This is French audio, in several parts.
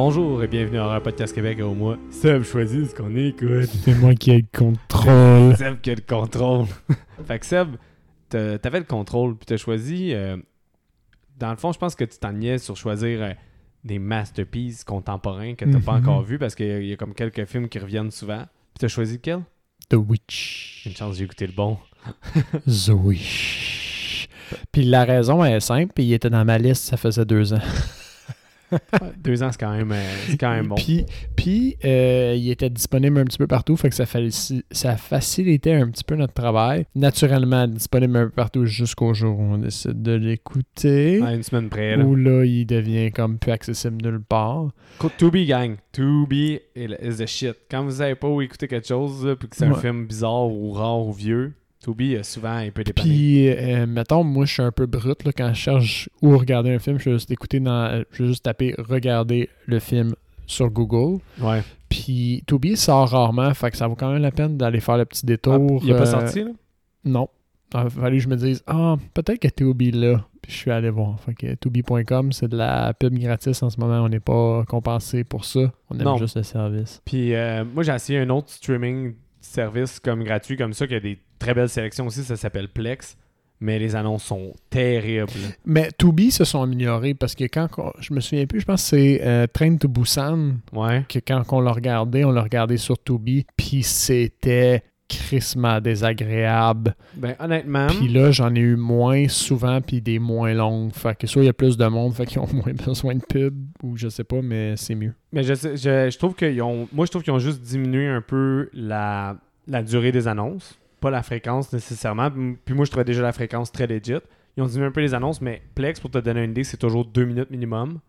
Bonjour et bienvenue à un podcast Québec au mois. Seb choisit ce qu'on écoute. C'est moi qui ai le contrôle. Seb qui a le contrôle. fait que Seb, t'avais le contrôle puis t'as choisi. euh, dans le fond, je pense que tu t'enlignais sur choisir euh, des masterpieces contemporains que t'as pas Mhm. encore vus parce qu'il y, a- il y a comme quelques films qui reviennent souvent. Puis t'as choisi lequel? The Witch. Une chance, j'ai écouté le bon. The Witch. Puis la raison elle est simple, puis il était dans ma liste, ça faisait deux ans. Deux ans, c'est quand même, euh, quand même bon. Puis, puis euh, il était disponible un petit peu partout, fait que ça, ça facilitait un petit peu notre travail. Naturellement, disponible un peu partout jusqu'au jour où on décide de l'écouter. À une semaine près. Là. Où là, il devient comme plus accessible nulle part. To be gang. To be is the shit. Quand vous savez pas où écouter quelque chose, puis que c'est un film bizarre ou rare ou vieux, To be, euh, souvent, il peut dépanner. Puis, euh, mettons, moi, je suis un peu brut là, quand je cherche où regarder un film. Je vais juste écouter dans. Je vais juste taper regarder le film sur Google. Ouais. Puis, Toby sort rarement, fait que ça vaut quand même la peine d'aller faire le petit détour. Ah, il a pas euh, sorti, là? Non. Il a fallu que je me dise, ah, peut-être que Toby là. Puis, je suis allé voir. Fait que Toby.com, c'est de la pub gratis en ce moment. On n'est pas compensé pour ça. On aime Non. juste le service. Puis euh, moi, j'ai essayé un autre streaming service comme gratuit comme ça, qui a des très belles sélections aussi. Ça s'appelle Plex. Mais les annonces sont terribles. Mais Toby se sont améliorés parce que quand. Je me souviens plus, je pense que c'est euh, Train to Busan. Ouais. que quand on l'a regardé, on l'a regardé sur Tubi, puis c'était crissement désagréable. Ben, honnêtement, Puis là, j'en ai eu moins souvent, puis des moins longues. Fait que soit il y a plus de monde, fait qu'ils ont moins besoin de pub, ou je sais pas, mais c'est mieux. mais je, sais- je, je trouve qu'ils ont. Moi, je trouve qu'ils ont juste diminué un peu la, la durée des annonces. Pas la fréquence nécessairement. Puis moi, je trouvais déjà la fréquence très legit. Ils ont diminué un peu les annonces, mais Plex, pour te donner une idée, c'est toujours deux minutes minimum.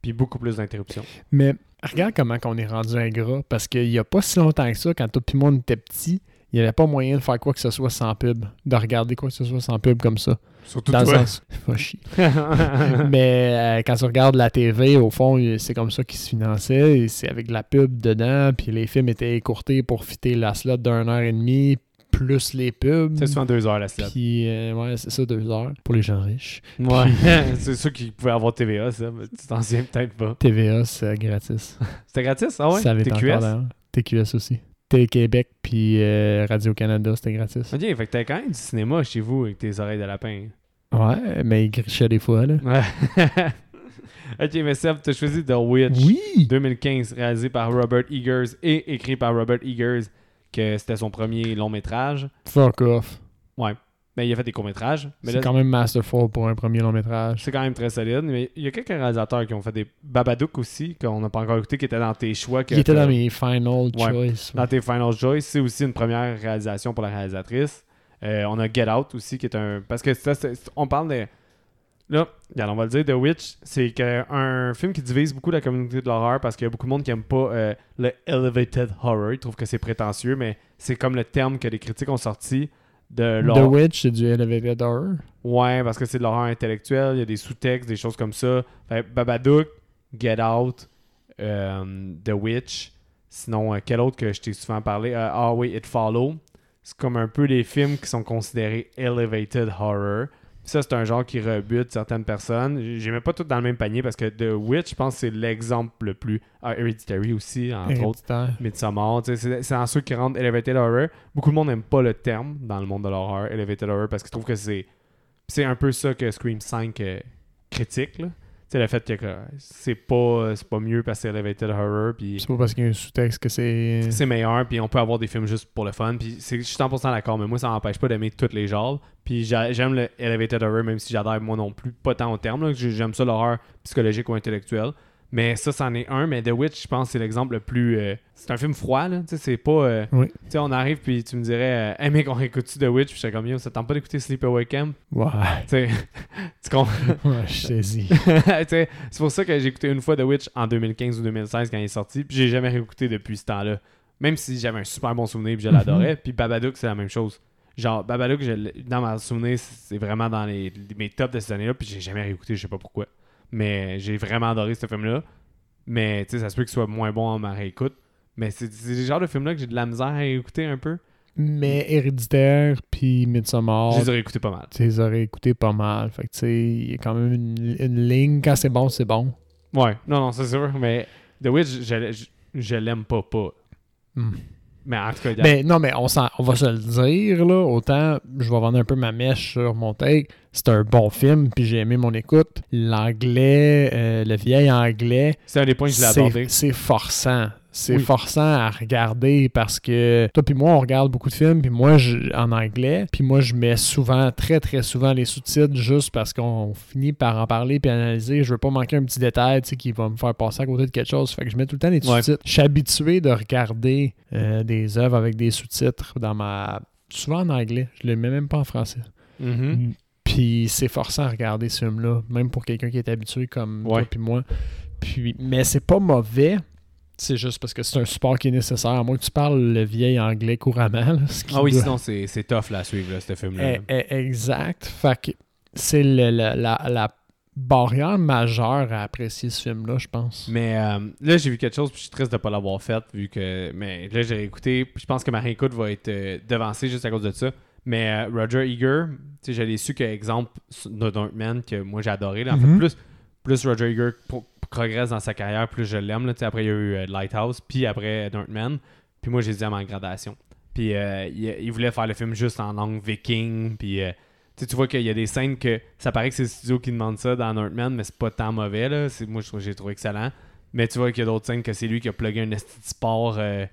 Puis beaucoup plus d'interruptions. Mais regarde comment on est rendu ingrat, parce qu'il y a pas si longtemps que ça, quand tout le monde était petit, il n'y avait pas moyen de faire quoi que ce soit sans pub, de regarder quoi que ce soit sans pub comme ça. Surtout Dans le sens... Chier. Mais euh, quand tu regardes la TV, au fond, c'est comme ça qu'ils se finançaient. et C'est avec de la pub dedans. Puis les films étaient écourtés pour fitter la slot d'une heure et demie, plus les pubs. C'est souvent deux heures la slot. Puis, euh, ouais, c'est ça, deux heures pour les gens riches. Ouais. c'est sûr qu'ils pouvaient avoir TVA, ça. mais tu t'en souviens peut-être pas. TVA, c'est gratis. C'était gratis? Ah ouais? Ça avait TQS? encore. TQS aussi. Télé-Québec, puis euh, Radio-Canada, c'était gratis. Ok, fait que t'as quand même du cinéma chez vous avec tes oreilles de lapin. Ouais, mais ils grichaient des fois, là. Ouais. ok, mais Seb, t'as choisi The Witch. Oui! 2015, réalisé par Robert Eggers et écrit par Robert Eggers, que c'était son premier long métrage. Fuck off. Ouais. Mais il a fait des courts métrages. Mais C'est quand même masterful pour un premier long métrage. c'est quand même très solide. Mais il y a quelques réalisateurs qui ont fait des Babadook aussi, qu'on n'a pas encore écouté, qui étaient dans tes choix. que Qui était t'as- dans mes final Ouais. choice. Dans tes Final Choice, c'est aussi une première réalisation pour la réalisatrice. Euh, on a Get Out aussi, qui est un. Parce que ça, c'est- on parle de. Là, regarde, on va le dire, The Witch, c'est un film qui divise beaucoup la communauté de l'horreur parce qu'il y a beaucoup de monde qui aime pas euh, le elevated horror. Ils trouvent que c'est prétentieux, mais c'est comme le terme que les critiques ont sorti de The l'horreur. Witch, c'est du Elevated Horror? Ouais, parce que c'est de l'horreur intellectuelle, il y a des sous-textes, des choses comme ça. Fait, Babadook, Get Out, euh, The Witch. Sinon, euh, quel autre que je t'ai souvent parlé? Ah oui, It Follow. C'est comme un peu les films qui sont considérés elevated horror. Ça, c'est un genre qui rebute certaines personnes. J'ai mets pas tout dans le même panier parce que The Witch, je pense que c'est l'exemple le plus. Ah, Hereditary aussi, entre autres. Midsommar, c'est dans ceux qui rendent Elevated Horror. Beaucoup de monde n'aime pas le terme dans le monde de l'horreur, Elevated Horror, parce qu'ils trouvent que c'est. C'est un peu ça que Scream 5 euh, critique, là. Sais, le fait que c'est pas, pas mieux parce que c'est Elevated Horror, puis C'est pas parce qu'il y a un sous-texte que c'est. c'est meilleur, puis on peut avoir des films juste pour le fun. Puis je suis 100% d'accord, mais moi, ça m'empêche pas d'aimer tous les genres. Puis j'a- j'aime le Elevated Horror, même si j'adore moi non plus, pas tant au terme. J'aime ça l'horreur psychologique ou intellectuelle. Mais ça, c'en est un. Mais The Witch, je pense, c'est l'exemple le plus. euh, c'est un film froid, là. Tu sais, c'est pas. euh, Oui. Tu sais, on arrive, puis tu me dirais, euh, hey mec, on réécoute-tu The Witch? Puis j'étais comme, yo, ça tente pas d'écouter Sleepaway Camp? Ouais. Tu sais, tu comprends? Ouais, je saisis. Tu sais, c'est pour ça que j'ai écouté une fois The Witch en 2015 ou 2016 quand il est sorti, puis j'ai jamais réécouté depuis ce temps-là. Même si j'avais un super bon souvenir puis je Mhm. l'adorais. Puis Babadook, c'est la même chose. Genre, Babadook, je dans ma souvenir, c'est vraiment dans les, mes tops de ces années-là, puis j'ai jamais réécouté, je sais pas pourquoi. Mais j'ai vraiment adoré ce film-là. Mais tu sais, ça se peut qu'il soit moins bon en ma réécoute. Mais c'est le genre de film-là que j'ai de la misère à écouter un peu. Mais Héréditaire puis Midsommar, Je les aurais écoutés pas mal. tu les aurais écoutés pas mal. Fait que tu sais, il y a quand même une, une ligne. Quand c'est bon, c'est bon. Ouais, non, non, c'est sûr, mais The Witch, je, je, je l'aime pas pas. Hmm. Mais en tout cas, non, mais on, va se le dire, là. Autant, je vais vendre un peu ma mèche sur mon take. C'est un bon film, puis j'ai aimé mon écoute. L'anglais, euh, le vieil anglais, c'est un des points que je l'ai abordé. c'est forçant. C'est Oui. forçant à regarder parce que toi puis moi, on regarde beaucoup de films, puis moi, je, en anglais, puis moi, je mets souvent, très, très souvent, les sous-titres juste parce qu'on finit par en parler puis analyser. Je veux pas manquer un petit détail, tu sais, qui va me faire passer à côté de quelque chose. Fait que je mets tout le temps les Ouais. sous-titres. Je suis habitué de regarder euh, des œuvres avec des sous-titres dans ma... Souvent en anglais. Je les mets même pas en français. Mhm. Puis c'est forçant à regarder ce film-là, même pour quelqu'un qui est habitué comme Ouais. toi puis moi. Puis, mais c'est pas mauvais. C'est juste parce que c'est un support qui est nécessaire. À moins que tu parles le vieil anglais couramment. là, ce qui Ah oui, doit- sinon c'est c'est tough là, à suivre, là, ce film-là. Eh, eh, exact. Fait que c'est le- la, la barrière majeure à apprécier ce film-là, je pense. Mais euh, là, j'ai vu quelque chose, puis je suis triste de ne pas l'avoir fait, vu que. Mais là, j'ai écouté, puis je pense que ma réécoute va être euh, devancée juste à cause de ça. Mais euh, Roger Eager, tu sais, j'avais su que, exemple, de Darkman, que moi j'ai adoré, là, en fait, plus, plus Roger Eager progresse dans sa carrière, plus je l'aime. Après, il y a eu euh, Lighthouse, puis après Darkman, puis moi, j'ai dit en gradation. Puis euh, il, voulait faire le film juste en langue viking, puis. euh, tu vois qu'il y a des scènes que ça paraît que c'est le studio qui demande ça dans Northman, mais c'est pas tant mauvais. Là. Moi, je trouve j'ai trouvé excellent. Mais tu vois qu'il y a d'autres scènes que c'est lui qui a plugué un esti sport euh,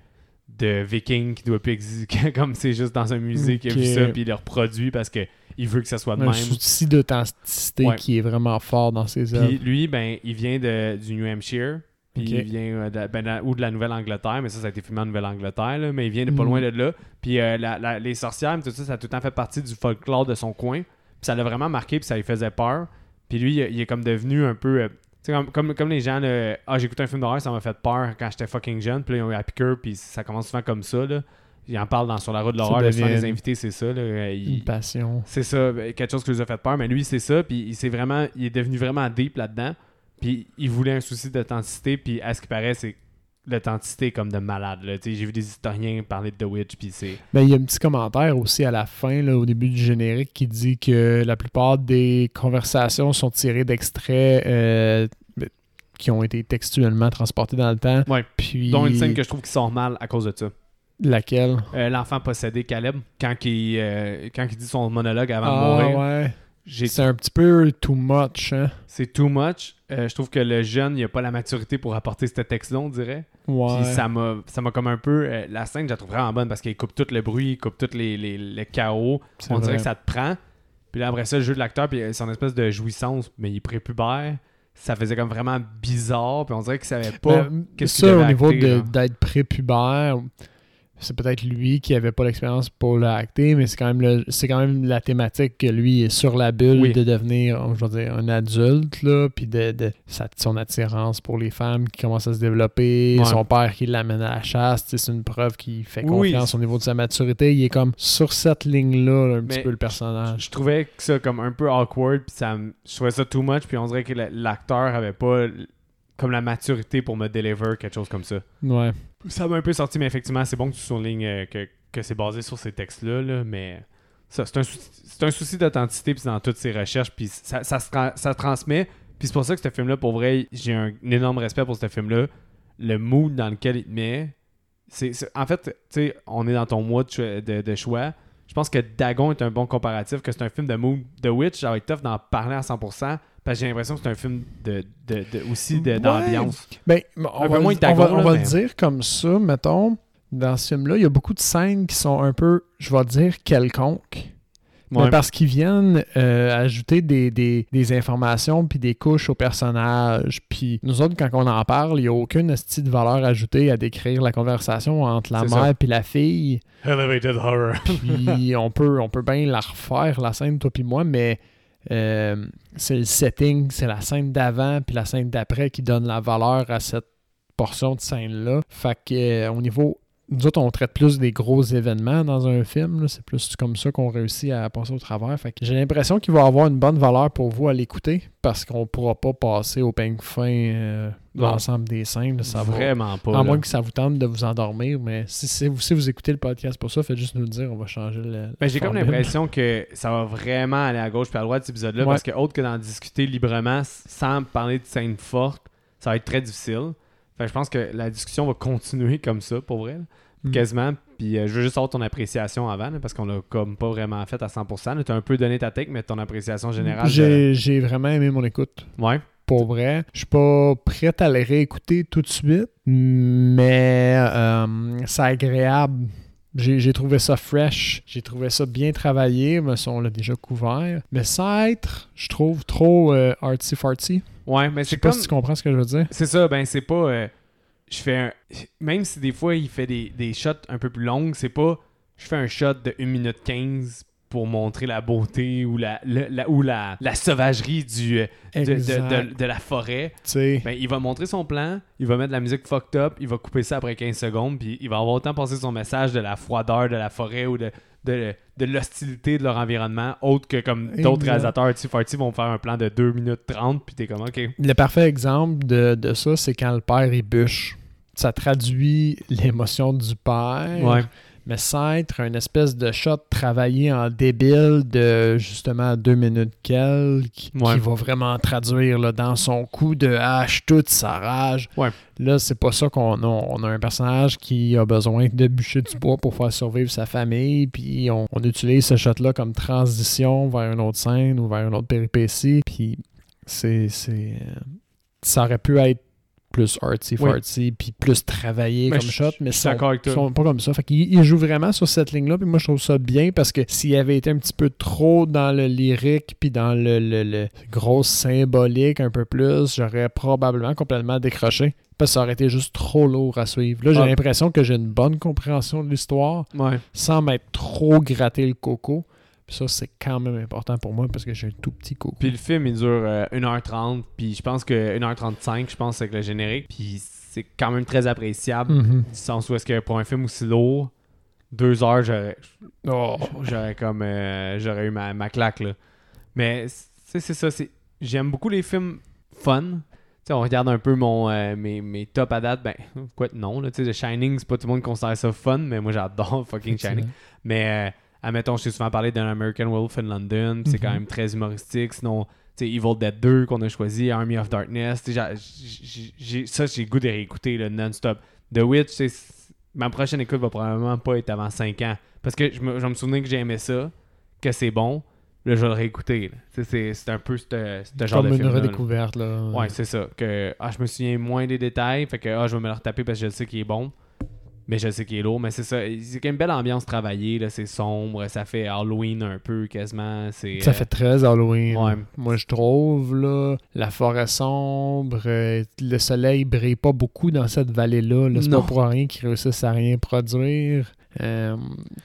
de viking qui doit plus exister, comme c'est juste dans un musée qui a vu ça, puis il le reproduit parce que il veut que ça soit de Un même. souci d'authenticité Ouais. qui est vraiment fort dans ses œuvres. Puis lui, ben, il vient de, du New Hampshire. Puis il vient euh, de, ben, de- ou de la Nouvelle-Angleterre, mais ça, ça a été filmé en Nouvelle-Angleterre, mais il vient de pas Mhm. loin de là. Puis euh, la- la- les sorcières, tout ça, ça a tout le temps fait partie du folklore de son coin. Puis ça l'a vraiment marqué, puis ça lui faisait peur. Puis lui, il, il est comme devenu un peu. euh, comme, comme, comme les gens, là, ah, j'ai écouté un film d'horreur, ça m'a fait peur quand j'étais fucking jeune. Puis là, ils ont eu à piqueur, puis ça commence souvent comme ça. Là. Il en parle dans Sur la route de l'horreur, devient les invités, c'est ça. Là, euh, il- Une passion. c'est ça, ben, quelque chose qui lui a fait peur, mais lui, c'est ça, puis il s'est vraiment, il est devenu vraiment deep là-dedans, puis il voulait un souci d'authenticité, puis à ce qui paraît, c'est l'authenticité comme de malade, j'ai vu des historiens parler de The Witch, puis c'est... Ben, il y a un petit commentaire aussi à la fin, là, au début du générique, qui dit que la plupart des conversations sont tirées d'extraits euh, qui ont été textuellement transportés dans le temps. Ouais. Puis Dont une scène que je trouve qui sort mal à cause de ça. laquelle? Euh, L'enfant possédé, Caleb, quand il, euh, quand il dit son monologue avant Ah, de mourir, ouais. C'est un petit peu too much, hein? c'est too much. Euh, je trouve que le jeune, il a pas la maturité pour apporter ce texte-là, on dirait. Ouais. Puis ça m'a ça m'a comme un peu. euh, la scène, je la trouve vraiment bonne parce qu'il coupe tout le bruit, il coupe tout les, les, les chaos. On dirait que ça te prend. Puis là, après ça, le jeu de l'acteur, puis euh, son espèce de jouissance, mais il est prépubère. Ça faisait comme vraiment bizarre. Puis on dirait qu'il savait pas. Ben, qu'est-ce qu'il ça, au niveau acter, de- là. d'être prépubère, c'est peut-être lui qui avait pas l'expérience pour l'acter, mais c'est quand même le- c'est quand même la thématique que lui est sur la bulle Oui. de devenir, je veux dire, un adulte, là, puis de, de sa- son attirance pour les femmes qui commence à se développer, Ouais. son père qui l'amène à la chasse, c'est une preuve qu'il fait Oui. confiance au niveau de sa maturité. Il est comme sur cette ligne-là, là, un petit peu le personnage. Je trouvais que ça comme un peu awkward. Puis ça, me- je trouvais ça too much. Puis on dirait que la- l'acteur avait pas comme la maturité pour me deliver quelque chose comme ça. Ouais. Ça m'a un peu sorti, mais effectivement, c'est bon que tu soulignes euh, que, que c'est basé sur ces textes-là, là, mais ça, c'est un, souci- d'authenticité dans toutes ses recherches, puis ça, ça, se ça transmet, puis c'est pour ça que ce film-là, pour vrai, j'ai un, énorme respect pour ce film-là. Le mood dans lequel il te met, en fait, tu sais, on est dans ton mois de, de- choix. Je pense que Dagon est un bon comparatif, que c'est un film de mood. The Witch, ça va tough d'en parler à 100%, parce que j'ai l'impression que c'est un film de, de, de- aussi Ouais. d'ambiance. Ben, on va, moins on va- Dagon, on là, va mais- le dire comme ça, mettons. Dans ce film-là, il y a beaucoup de scènes qui sont un peu, je vais dire, quelconques. Mais parce qu'ils viennent euh, ajouter des, des- des informations puis des couches aux personnages. Puis nous autres, quand on en parle, il n'y a aucune style de valeur ajoutée à décrire la conversation entre la mère puis la fille. Elevated horror. Puis on peut, on peut bien la refaire, la scène, toi puis moi, mais euh, c'est le setting, c'est la scène d'avant puis la scène d'après qui donne la valeur à cette portion de scène-là. Fait que euh, au niveau. Nous autres, on traite plus des gros événements dans un film. C'est plus comme ça qu'on réussit à passer au travers. Fait que j'ai l'impression qu'il va avoir une bonne valeur pour vous à l'écouter parce qu'on pourra pas passer au peigne fin euh, l'ensemble des scènes. là. Ça va, Vraiment pas. à moins que ça vous tente de vous endormir, mais si, si vous, si vous écoutez le podcast pour ça, faites juste nous le dire, on va changer le. Ben, j'ai comme l'impression que ça va vraiment aller à gauche puis à droite cet épisode-là Ouais. parce que autre que d'en discuter librement sans parler de scènes fortes, ça va être très difficile. Fait que je pense que la discussion va continuer comme ça, pour vrai. là. Mm. Quasiment. Puis euh, je veux juste avoir ton appréciation avant, là, parce qu'on l'a comme pas vraiment fait à 100%. Tu as un peu donné ta take, mais ton appréciation générale. de- J'ai vraiment aimé mon écoute. Ouais. Pour vrai. Je suis pas prête à le réécouter tout de suite, mais euh, c'est agréable. J'ai trouvé ça fresh, j'ai trouvé ça bien travaillé, mais ça, on l'a déjà couvert. Mais sans être, je trouve, trop euh, artsy-fartsy. Ouais, mais Je c'est sais pas comme. si tu comprends ce que je veux dire. C'est ça, ben c'est pas. euh, je fais un. Même si des fois il fait des, des shots un peu plus longues, c'est pas. Je fais un shot de 1 minute 15 pour montrer la beauté ou la, le- la- ou la, la sauvagerie du, de, de- Exact. de- de la forêt. Ben, il va montrer son plan, il va mettre de la musique fucked up, il va couper ça après 15 secondes, puis il va avoir autant passé son message de la froideur de la forêt ou de, de, de l'hostilité de leur environnement, autre que comme d'autres réalisateurs tu farty vont faire un plan de 2 minutes 30, puis t'es comme, ok. Le parfait exemple de, de ça, c'est quand le père il bûche. Ça traduit l'émotion du père, Ouais. Mais sans être une espèce de shot travaillé en débile de justement deux minutes quelques, Ouais. qui va vraiment traduire là, dans son coup de hache toute sa rage. Ouais. Là, c'est pas ça qu'on a. On a un personnage qui a besoin de bûcher du bois pour faire survivre sa famille, puis on, on utilise ce shot-là comme transition vers une autre scène ou vers une autre péripétie, puis c'est... c'est euh, ça aurait pu être plus artsy-fartsy, puis plus travaillé Mais comme je- shot, mais suis sont, d'accord avec toi. sont pas comme ça. Fait qu'il il joue vraiment sur cette ligne-là, puis moi je trouve ça bien parce que s'il avait été un petit peu trop dans le lyrique, puis dans le, le, le gros symbolique un peu plus, j'aurais probablement complètement décroché. Parce que ça aurait été juste trop lourd à suivre. Là, j'ai Ah. l'impression que j'ai une bonne compréhension de l'histoire Ouais. sans m'être trop gratté le coco. Ça, c'est quand même important pour moi parce que j'ai un tout petit coco. Puis le film, il dure euh, 1h30, puis je pense que 1h35, je pense, avec le générique, puis c'est quand même très appréciable, du sens où est-ce que pour un film aussi lourd, deux heures, j'aurais Oh. j'aurais comme euh, j'aurais eu ma, ma claque là. Mais c'est ça, j'aime beaucoup les films fun. On regarde un peu mon euh, mes, mes top à date, ben quoi non là, tu sais The Shining, c'est pas tout le monde qui considère ça fun, mais moi j'adore fucking Shining. Mais euh, admettons, je t'ai souvent parlé d'un American Wolf in London, c'est quand Mhm. même très humoristique. Sinon, tu sais, Evil Dead 2 qu'on a choisi, Army of Darkness, j'ai- ça j'ai goût de réécouter le non-stop. The Witch, ma prochaine écoute va probablement pas être avant 5 ans. Parce que je me, je me souviens que j'ai aimé ça, que c'est bon, là je vais le réécouter. C'est un peu ce genre Comme de une film redécouverte. Là. Ouais, c'est ça. Que ah, je me souviens moins des détails, fait que ah, je vais me le retaper parce que je sais qu'il est bon. Mais je sais qu'il est lourd, mais c'est ça. C'est quand même une belle ambiance travaillée, là. C'est sombre, ça fait Halloween un peu quasiment. C'est, Ça euh, fait très Halloween. Ouais. Moi, je trouve, là, la forêt sombre, euh, le soleil brille pas beaucoup dans cette vallée-là. là. C'est Non. pas pour rien qu'ils réussissent à rien produire. Euh,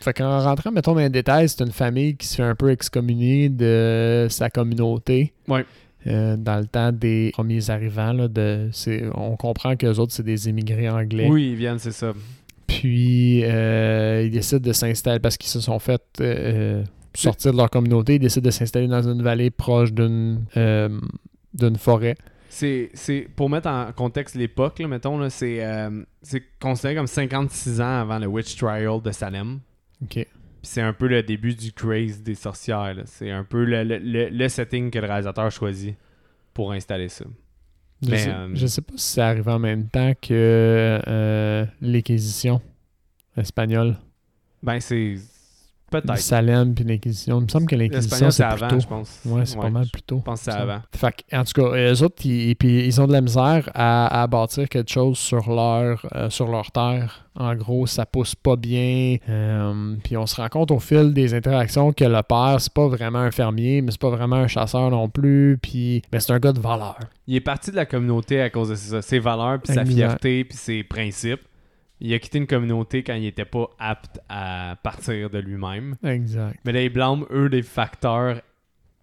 fait qu'en rentrant, mettons, dans les détails, c'est une famille qui se fait un peu excommunier de sa communauté. Ouais. Euh, dans le temps des premiers arrivants, là, de, c'est- on comprend que les autres, c'est des immigrés anglais. Oui, ils viennent, c'est ça. Puis, euh, ils décident de s'installer parce qu'ils se sont fait euh, sortir de leur communauté. Ils décident de s'installer dans une vallée proche d'une euh, d'une forêt. C'est, c'est, pour mettre en contexte l'époque, là, mettons, là, c'est, euh, c'est considéré comme 56 ans avant le Witch Trial de Salem. OK. C'est un peu le début du craze des sorcières. là. C'est un peu le, le- le- le setting que le réalisateur choisit pour installer ça. Je, Mais, sais, euh, je sais pas si c'est arrivé en même temps que euh, l'Inquisition espagnole. Ben, c'est. Peut-être. Salem puis l'Inquisition. Il me semble que l'Inquisition, c'est plus avant, tôt. je pense. Ouais, c'est pas mal plus tôt. Je pense que c'est avant. Fait que, en tout cas, eux autres, ils, puis, ils ont de la misère à, à bâtir quelque chose sur leur, euh, sur leur terre. En gros, ça pousse pas bien. Euh, puis on se rend compte au fil des interactions que le père, c'est pas vraiment un fermier, mais c'est pas vraiment un chasseur non plus. Puis ben, c'est un gars de valeur. Il est parti de la communauté à cause de ça, ses valeurs, puis sa fierté, puis ses principes. Il a quitté une communauté quand il était pas apte à partir de lui-même. Exact. Mais là, ils blâment, eux, des facteurs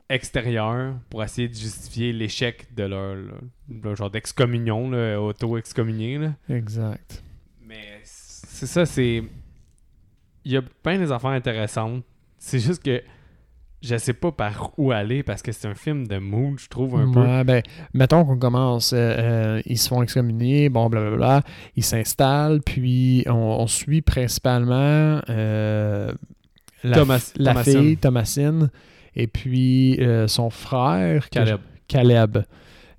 extérieurs pour essayer de justifier l'échec de leur, leur- leur genre d'excommunion, auto-excommunié. Exact. Mais c'est ça, c'est. Il y a plein des affaires intéressantes. C'est juste que je sais pas par où aller parce que c'est un film de mood, je trouve un peu. Ben, mettons qu'on commence, euh, euh, ils se font excommunier, bon, blablabla, ils s'installent, puis on, on suit principalement euh, la, Thomas- la Thomasine. fille, Thomasine, et puis son frère, Caleb. Caleb.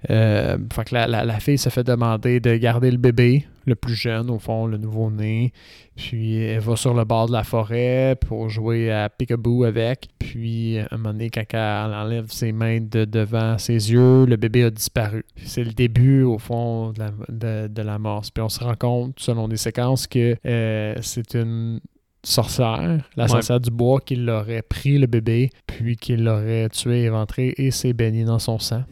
Fait que la, la- la fille se fait demander de garder le bébé, le plus jeune, au fond, le nouveau-né. Puis elle va sur le bord de la forêt pour jouer à peekaboo avec. Puis à un moment donné, quand elle enlève ses mains de devant ses yeux, le bébé a disparu. C'est le début, au fond, de la, de, de la mort. Puis on se rend compte, selon des séquences, que euh, c'est une sorcière, la Ouais. sorcière du bois, qui l'aurait pris le bébé, puis qui l'aurait tué, éventré et s'est baigné dans son sang.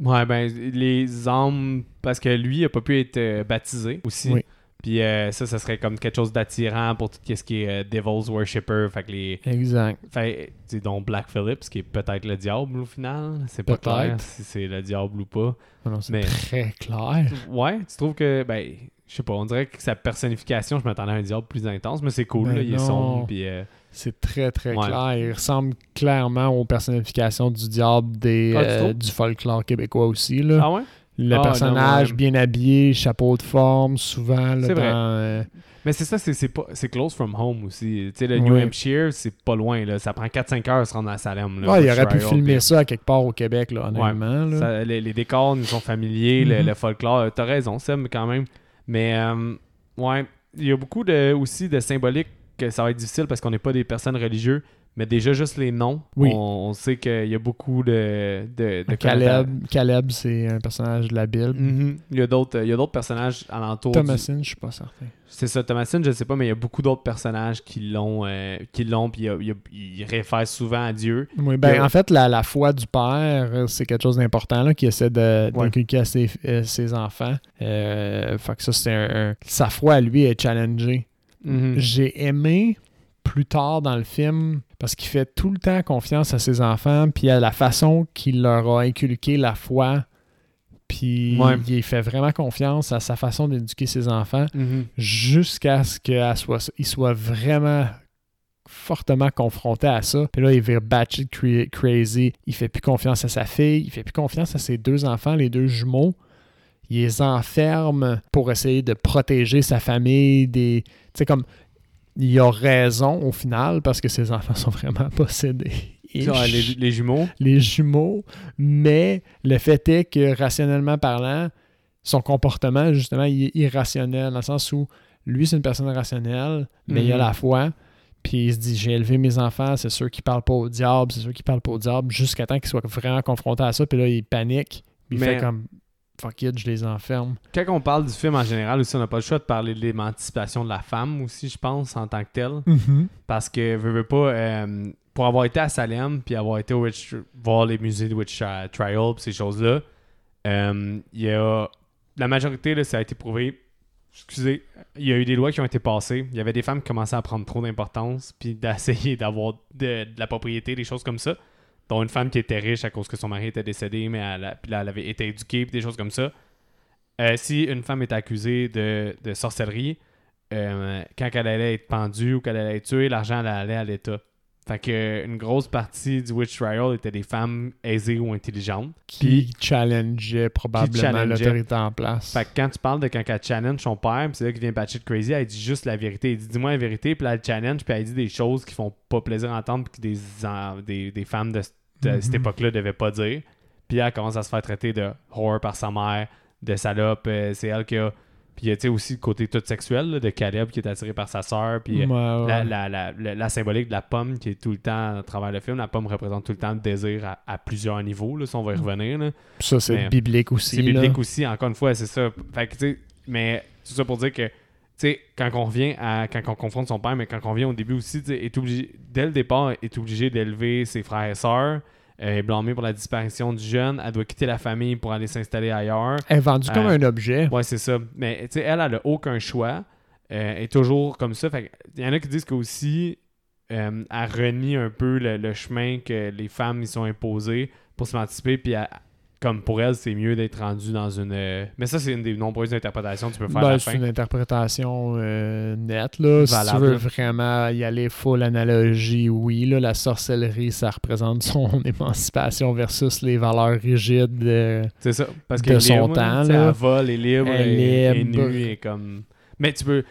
Ouais, ben, les âmes. Parce que lui, il a pas pu être euh, baptisé aussi. Oui. Puis euh, ça, ça serait comme quelque chose d'attirant pour tout ce qui est euh, Devil's Worshipper. Fait que les. Exact. Fait, dont Black Phillips, qui est peut-être le diable au final. C'est pas Peut-être. clair si c'est le diable ou pas. Ah non, c'est Mais- très clair. Ouais, tu trouves que. Ben, je sais pas, on dirait que sa personnification, je m'attendais à un diable plus intense, mais c'est cool, Ben là, il est sombre. Puis. euh, C'est très, très Ouais. clair. Il ressemble clairement aux personnifications du diable des, Ah, euh, du folklore québécois aussi. Là. Ah ouais? Le Ah, personnage non, ouais. bien habillé, chapeau de forme, souvent. là, C'est vrai. euh, Mais c'est ça, c'est- c'est pas- c'est close from home aussi. Tu sais, le Ouais. New Hampshire, c'est pas loin. Là. Ça prend 4-5 heures à se rendre à Salem. Là, ouais, il aurait pu filmer ça à quelque part au Québec, là, honnêtement. là. Ça, les, les décors nous sont familiers, le, Mhm. le folklore. T'as raison, Seb, quand même. Mais, euh, ouais, il y a beaucoup de, aussi de symbolique que ça va être difficile parce qu'on n'est pas des personnes religieuses. Mais déjà, juste les noms, Oui. on, on sait qu'il y a beaucoup de. de, de Caleb, Caleb c'est un personnage de la Bible. Mhm. Il y a d'autres il y a d'autres personnages alentour. du- Thomasin, je suis pas certain. C'est ça, Thomasin, je sais pas, mais il y a beaucoup d'autres personnages qui l'ont, euh, qui l'ont, puis ils réfèrent souvent à Dieu. Oui, ben, a- en fait, la, la foi du père, c'est quelque chose d'important là, qu'il essaie de- Ouais. d'inculquer à ses, euh, ses enfants. Euh, fait que ça, c'est un, un- Sa foi à lui est challengée. Mhm. J'ai aimé plus tard dans le film parce qu'il fait tout le temps confiance à ses enfants, puis à la façon qu'il leur a inculqué la foi. Puis Ouais. il fait vraiment confiance à sa façon d'éduquer ses enfants Mhm. jusqu'à ce qu'il soit, il soit vraiment fortement confronté à ça. Puis là, il vire batshit cra- crazy. Il fait plus confiance à sa fille. Il fait plus confiance à ses deux enfants, les deux jumeaux. Il les enferme pour essayer de protéger sa famille des... Tu sais, comme... Il a raison au final parce que ses enfants sont vraiment possédés. Ça, les, les jumeaux. les jumeaux, mais le fait est que rationnellement parlant, son comportement, justement, il est irrationnel, dans le sens où lui, c'est une personne rationnelle, mais il a Mhm. la foi, puis il se dit, j'ai élevé mes enfants, c'est sûr qu'ils parlent pas au diable, c'est sûr qu'ils parlent pas au diable, jusqu'à temps qu'il soit vraiment confronté à ça, puis là, il panique, puis il Mais- fait comme, fuck it, je les enferme. Quand on parle du film en général aussi, on n'a pas le choix de parler de l'émancipation de la femme aussi, je pense, en tant que telle. Parce que, veux, veux pas, euh, pour avoir été à Salem, puis avoir été au Witch, voir les musées de Witch Tri- Trial, puis ces choses-là, euh, il y a. La majorité, là, ça a été prouvé. Excusez, il y a eu des lois qui ont été passées. Il y avait des femmes qui commençaient à prendre trop d'importance, puis d'essayer d'avoir de, de la propriété, des choses comme ça. Dont une femme qui était riche à cause que son mari était décédé, mais elle, puis elle avait été éduquée, puis des choses comme ça. Euh, si une femme est accusée de, sorcellerie, euh, quand elle allait être pendue ou qu'elle allait être tuée, l'argent allait à l'État. Fait que une grosse partie du Witch Trial était des femmes aisées ou intelligentes. Qui challengeait probablement l'autorité en place. Fait que quand tu parles de quand elle challenge son père, c'est là qu'il vient batshit crazy, elle dit juste la vérité. Il dit dis-moi la vérité, puis là elle challenge, puis elle dit des choses qui font pas plaisir à entendre, puis que des, des, des femmes de, de cette Mhm. époque-là devaient pas dire. Puis elle commence à se faire traiter de whore par sa mère, de salope. euh, c'est elle qui a. Puis tu sais aussi le côté tout sexuel là, de Caleb qui est attiré par sa sœur, puis euh, Ouais, ouais. la, la, la, la- symbolique de la pomme qui est tout le temps à travers le film. La pomme représente tout le temps le désir à, à plusieurs niveaux, là, si on va y revenir. là. Ça, c'est biblique aussi. C'est biblique aussi, encore une fois, c'est ça. Fait que, tu sais, mais tout ça pour dire que, sais, quand on revient à, quand on confronte son père, mais quand on revient au début aussi, est obligé, dès le départ, est obligé d'élever ses frères et sœurs, euh, est blâmée pour la disparition du jeune, elle doit quitter la famille pour aller s'installer ailleurs. Elle est vendue comme Euh, un objet. Ouais, c'est ça. Mais, tu sais, elle, elle a aucun choix, euh, elle est toujours comme ça. Il y en a qui disent qu'aussi, euh, elle renie un peu le, le chemin que les femmes y sont imposées pour s'émanciper, puis elle- comme pour elle, c'est mieux d'être rendue dans une. euh, Mais ça, c'est une des nombreuses interprétations que tu peux faire à Ben, la c'est fin. une interprétation euh, nette. Là. Si tu veux vraiment y aller full analogie, oui, là, la sorcellerie, ça représente son émancipation versus les valeurs rigides. euh, C'est ça. Parce de qu'elle est son libre, temps, là. Elle vole, est libre, Elle libre. nue, et comme. Mais tu peux.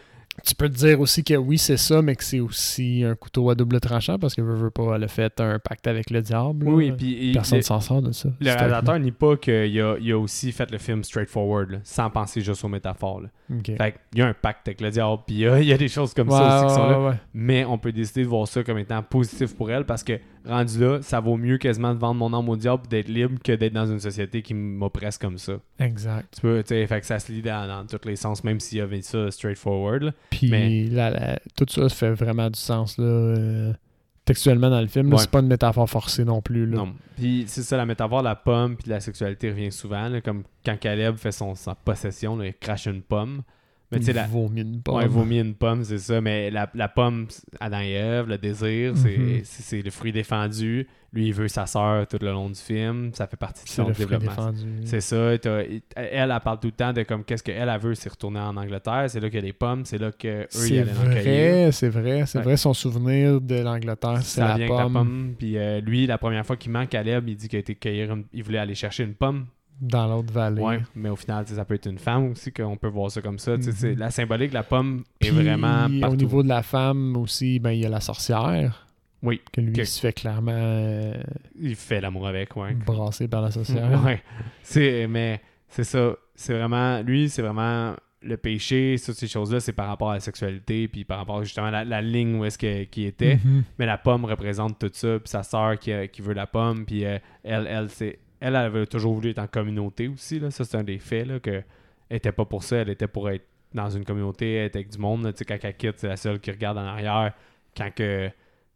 Tu peux te dire aussi que oui, c'est ça, mais que c'est aussi un couteau à double tranchant parce que veut, veut pas, elle a fait un pacte avec le diable. Oui, puis il- Personne le, s'en sort de ça. le réalisateur nie pas qu'il a, il a aussi fait le film straightforward, là, sans penser juste aux métaphores. là. Fait qu'il y a un pacte avec le diable, puis il y a, il y a des choses comme Ouais, ça aussi qui sont là. ouais. Mais on peut décider de voir ça comme étant positif pour elle parce que rendu là, ça vaut mieux quasiment de vendre mon âme au diable et d'être libre que d'être dans une société qui m'oppresse comme ça. Exact. Tu peux, tu sais, fait que ça se lit dans, dans tous les sens, même s'il y avait ça straightforward. là. Puis Mais- la- la- tout ça fait vraiment du sens là, euh, textuellement dans le film. Ouais. C'est pas une métaphore forcée non plus. Là. Non. Puis c'est ça, la métaphore de la pomme puis de la sexualité revient souvent, là, comme quand Caleb fait son, sa possession, là, il crache une pomme. Mais Il la, vomit une pomme. Ouais, vomit une pomme, c'est ça. Mais la, la pomme, Adam et Ève, le désir, c'est- Mhm. c'est le fruit défendu. Lui, il veut sa sœur tout le long du film. Ça fait partie de C'est son le fruit développement. défendu. C'est ça. Elle, elle parle tout le temps de comme qu'est-ce qu'elle elle veut, c'est retourner en Angleterre. C'est là qu'il y a des pommes. C'est là que eux ils allaient en cueillir. vrai, c'est vrai. C'est Ouais. vrai, son souvenir de l'Angleterre, c'est la vient pomme, avec la pomme. Puis euh, lui, la première fois qu'il manque Caleb, il dit qu'il a été cueillir une- Il voulait aller chercher une pomme. Dans l'autre vallée. Ouais. Mais au final, ça peut être une femme aussi, qu'on peut voir ça comme ça. Tu sais, Mhm. c'est- La symbolique de la pomme est vraiment partout. Au niveau de la femme aussi, ben, il y a la sorcière, Oui. que lui Que- il se fait clairement euh, Il fait l'amour avec, ouais. brasser par la sorcière. C'est, mais c'est ça. C'est vraiment. Lui, c'est vraiment le péché, toutes ces choses-là, c'est par rapport à la sexualité, puis par rapport justement à la, la ligne où est-ce qu'il était. Mhm. Mais la pomme représente tout ça, puis sa sœur qui, a- qui veut la pomme, puis euh, elle, elle, c'est. Elle, elle avait toujours voulu être en communauté aussi. Là. Ça, c'est un des faits. Là, que elle était pas pour ça. Elle était pour être dans une communauté, être avec du monde. là. Tu sais, quand elle quitte, c'est la seule qui regarde en arrière. Quand que.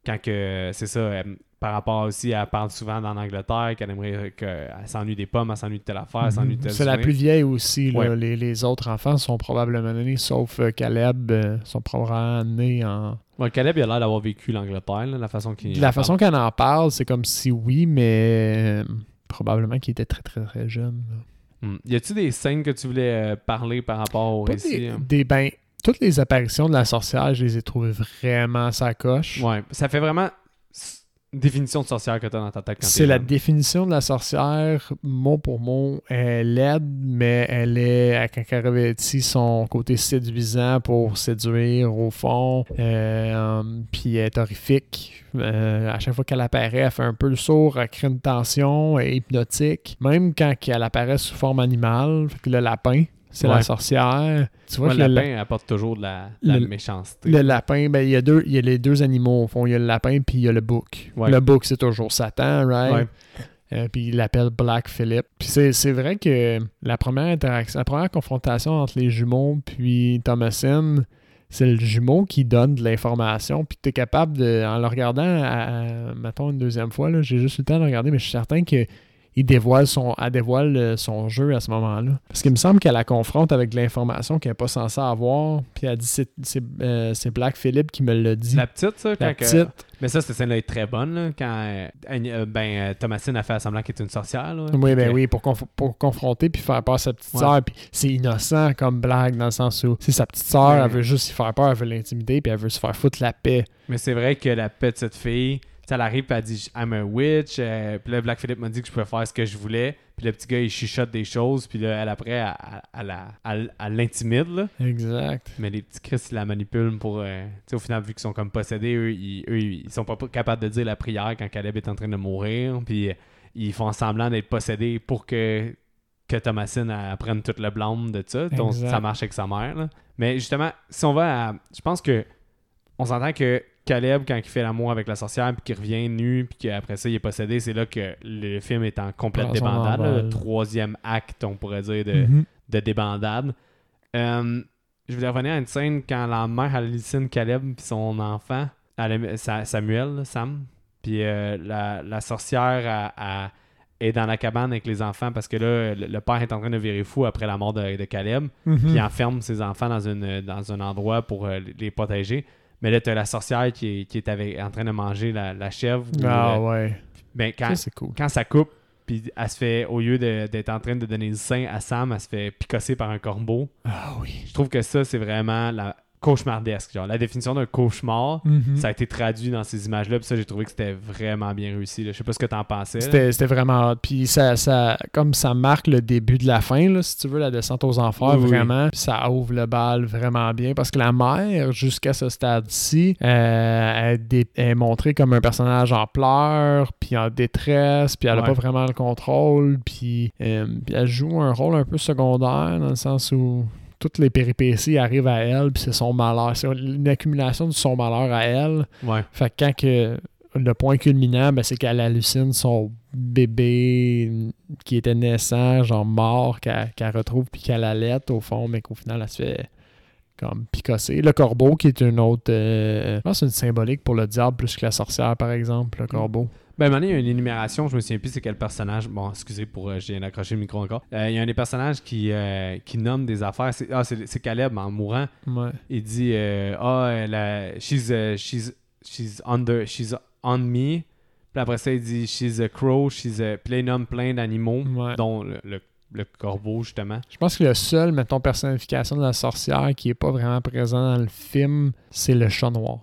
Quand que. C'est ça. elle- par rapport aussi, elle parle souvent dans l'Angleterre qu'elle aimerait qu'elle s'ennuie des pommes, elle s'ennuie de telle affaire, elle s'ennuie de Mhm. C'est la plus vieille aussi. là. Ouais. Les, les autres enfants sont probablement nés, sauf euh, Caleb, euh, sont probablement nés en. Ouais, Caleb, il a l'air d'avoir vécu l'Angleterre, la façon qu'il. La façon qu'elle en parle, c'est comme si oui, mais euh, probablement qu'il était très très très jeune. Hmm. Y a-tu des scènes que tu voulais euh, parler par rapport au Pas récit des, hein? des- ben, toutes les apparitions de la sorcière, je les ai trouvées vraiment sa coche. Ouais, ça fait vraiment définition de sorcière que t'as dans ta tête quand C'est la jeune. définition de la sorcière, mot pour mot. Elle aide, mais elle est, quand elle revêtit son côté séduisant pour séduire au fond. Euh, puis elle est horrifique. Euh, à chaque fois qu'elle apparaît, elle fait un peu le sourd, elle crée une tension, elle est hypnotique. Même quand elle apparaît sous forme animale, fait que le lapin, c'est Ouais. la sorcière. Tu vois Ouais, que le lapin apporte toujours de la, de la le- méchanceté. le lapin, ben, il y, a deux, il y a les deux animaux au fond. Il y a le lapin puis il y a le bouc. Ouais. Le bouc, c'est toujours Satan, right? Euh, puis il l'appelle Black Philip. Puis c'est, vrai que la première interaction, la première confrontation entre les jumeaux puis Thomasin, c'est le jumeau qui donne de l'information. Puis tu es capable de, en le regardant, à, à- mettons une deuxième fois, là, j'ai juste eu le temps de regarder, mais je suis certain que il dévoile son, elle dévoile euh, son jeu à ce moment-là. Parce qu'il me semble qu'elle la confronte avec de l'information qu'elle n'est pas censée avoir. Puis elle dit c'est, c'est, euh, c'est Black Philip qui me l'a dit. La petite, ça, La que- petite. Mais ça, cette scène-là est très bonne, là, quand euh, ben, Thomasine a fait semblant qu'elle est une sorcière. Là, Oui, ben Que- oui, pour, conf- pour confronter puis faire peur à sa petite Ouais. sœur. Puis c'est innocent comme blague dans le sens où c'est sa petite sœur, Ouais. elle veut juste y faire peur, elle veut l'intimider puis elle veut se faire foutre la paix. Mais c'est vrai que la petite fille, elle arrive et elle dit I'm a witch. euh, puis là, Black Phillip m'a dit que je pouvais faire ce que je voulais. Puis le petit gars, il chuchote des choses. Puis là, elle, après, elle, elle- elle la- elle- elle l'intimide. Exact. Mais les petits Chris, ils la manipulent pour. euh, tu sais, au final, vu qu'ils sont comme possédés, eux, ils, eux, ils sont pas capables de dire la prière quand Caleb est en train de mourir. Puis euh, ils font semblant d'être possédés pour que, que Thomasine prenne toute le blâme de ça. Donc, ça marche avec sa mère. là. Mais justement, si on va à. Je pense que. On s'entend que Caleb, quand il fait l'amour avec la sorcière, puis qu'il revient nu, puis qu'après ça, il est possédé, c'est là que le film est en complète débandade. là, le troisième acte, on pourrait dire, de, Mhm. de débandade. Euh, je voulais revenir à une scène quand la mère hallucine Caleb puis son enfant, elle Samuel, Sam. Puis euh, la, la sorcière elle- elle est dans la cabane avec les enfants parce que là, le, le père est en train de virer fou après la mort de, de Caleb. Mhm. Puis il enferme ses enfants dans, une, dans un endroit pour euh, les protéger. Mais là, tu as la sorcière qui est, qui est avec- en train de manger la, la chèvre. Ah euh, ouais. ben, quand, Ça, cool. quand ça coupe, puis elle se fait, au lieu d'être en train de donner le sein à Sam, elle se fait picosser par un corbeau. Ah oui. Je trouve que ça, c'est vraiment la cauchemardesque. Genre, la définition d'un cauchemar, Mhm. ça a été traduit dans ces images-là. Puis ça, j'ai trouvé que c'était vraiment bien réussi. là. Je sais pas ce que t'en pensais. C'était vraiment hot. Puis ça, ça, comme ça marque le début de la fin, là, si tu veux, la descente aux enfers, Oui, oui. vraiment. Puis ça ouvre le bal vraiment bien. Parce que la mère, jusqu'à ce stade-ci, euh, elle, est montrée comme un personnage en pleurs, puis en détresse, puis elle a Ouais. pas vraiment le contrôle. Puis, euh, puis elle joue un rôle un peu secondaire, dans le sens où toutes les péripéties arrivent à elle, puis c'est son malheur. C'est une accumulation de son malheur à elle. Ouais. Fait que quand que le point culminant, ben, c'est qu'elle hallucine son bébé qui était naissant, genre mort, qu'elle qu'elle retrouve puis qu'elle allait au fond, mais qu'au final, elle se fait comme picosser. Le corbeau, qui est une autre... euh, je pense que c'est une symbolique pour le diable plus que la sorcière, par exemple, le corbeau. Ben, il y a une énumération, je me souviens plus c'est quel personnage. Bon, excusez pour, euh, j'ai accroché le micro encore. Euh, il y a un des personnages qui, euh, qui nomme des affaires. C'est, ah, c'est, Caleb en mourant. Ouais. Il dit euh, Ah, elle a- she's, uh, she's, she's, under, she's on me. Puis après ça, il dit She's a crow, she's a. Puis là, il nomme plein d'animaux, Ouais. dont le, le, le corbeau, justement. Je pense que le seul, mettons, personnification de la sorcière qui est pas vraiment présent dans le film, c'est le chat noir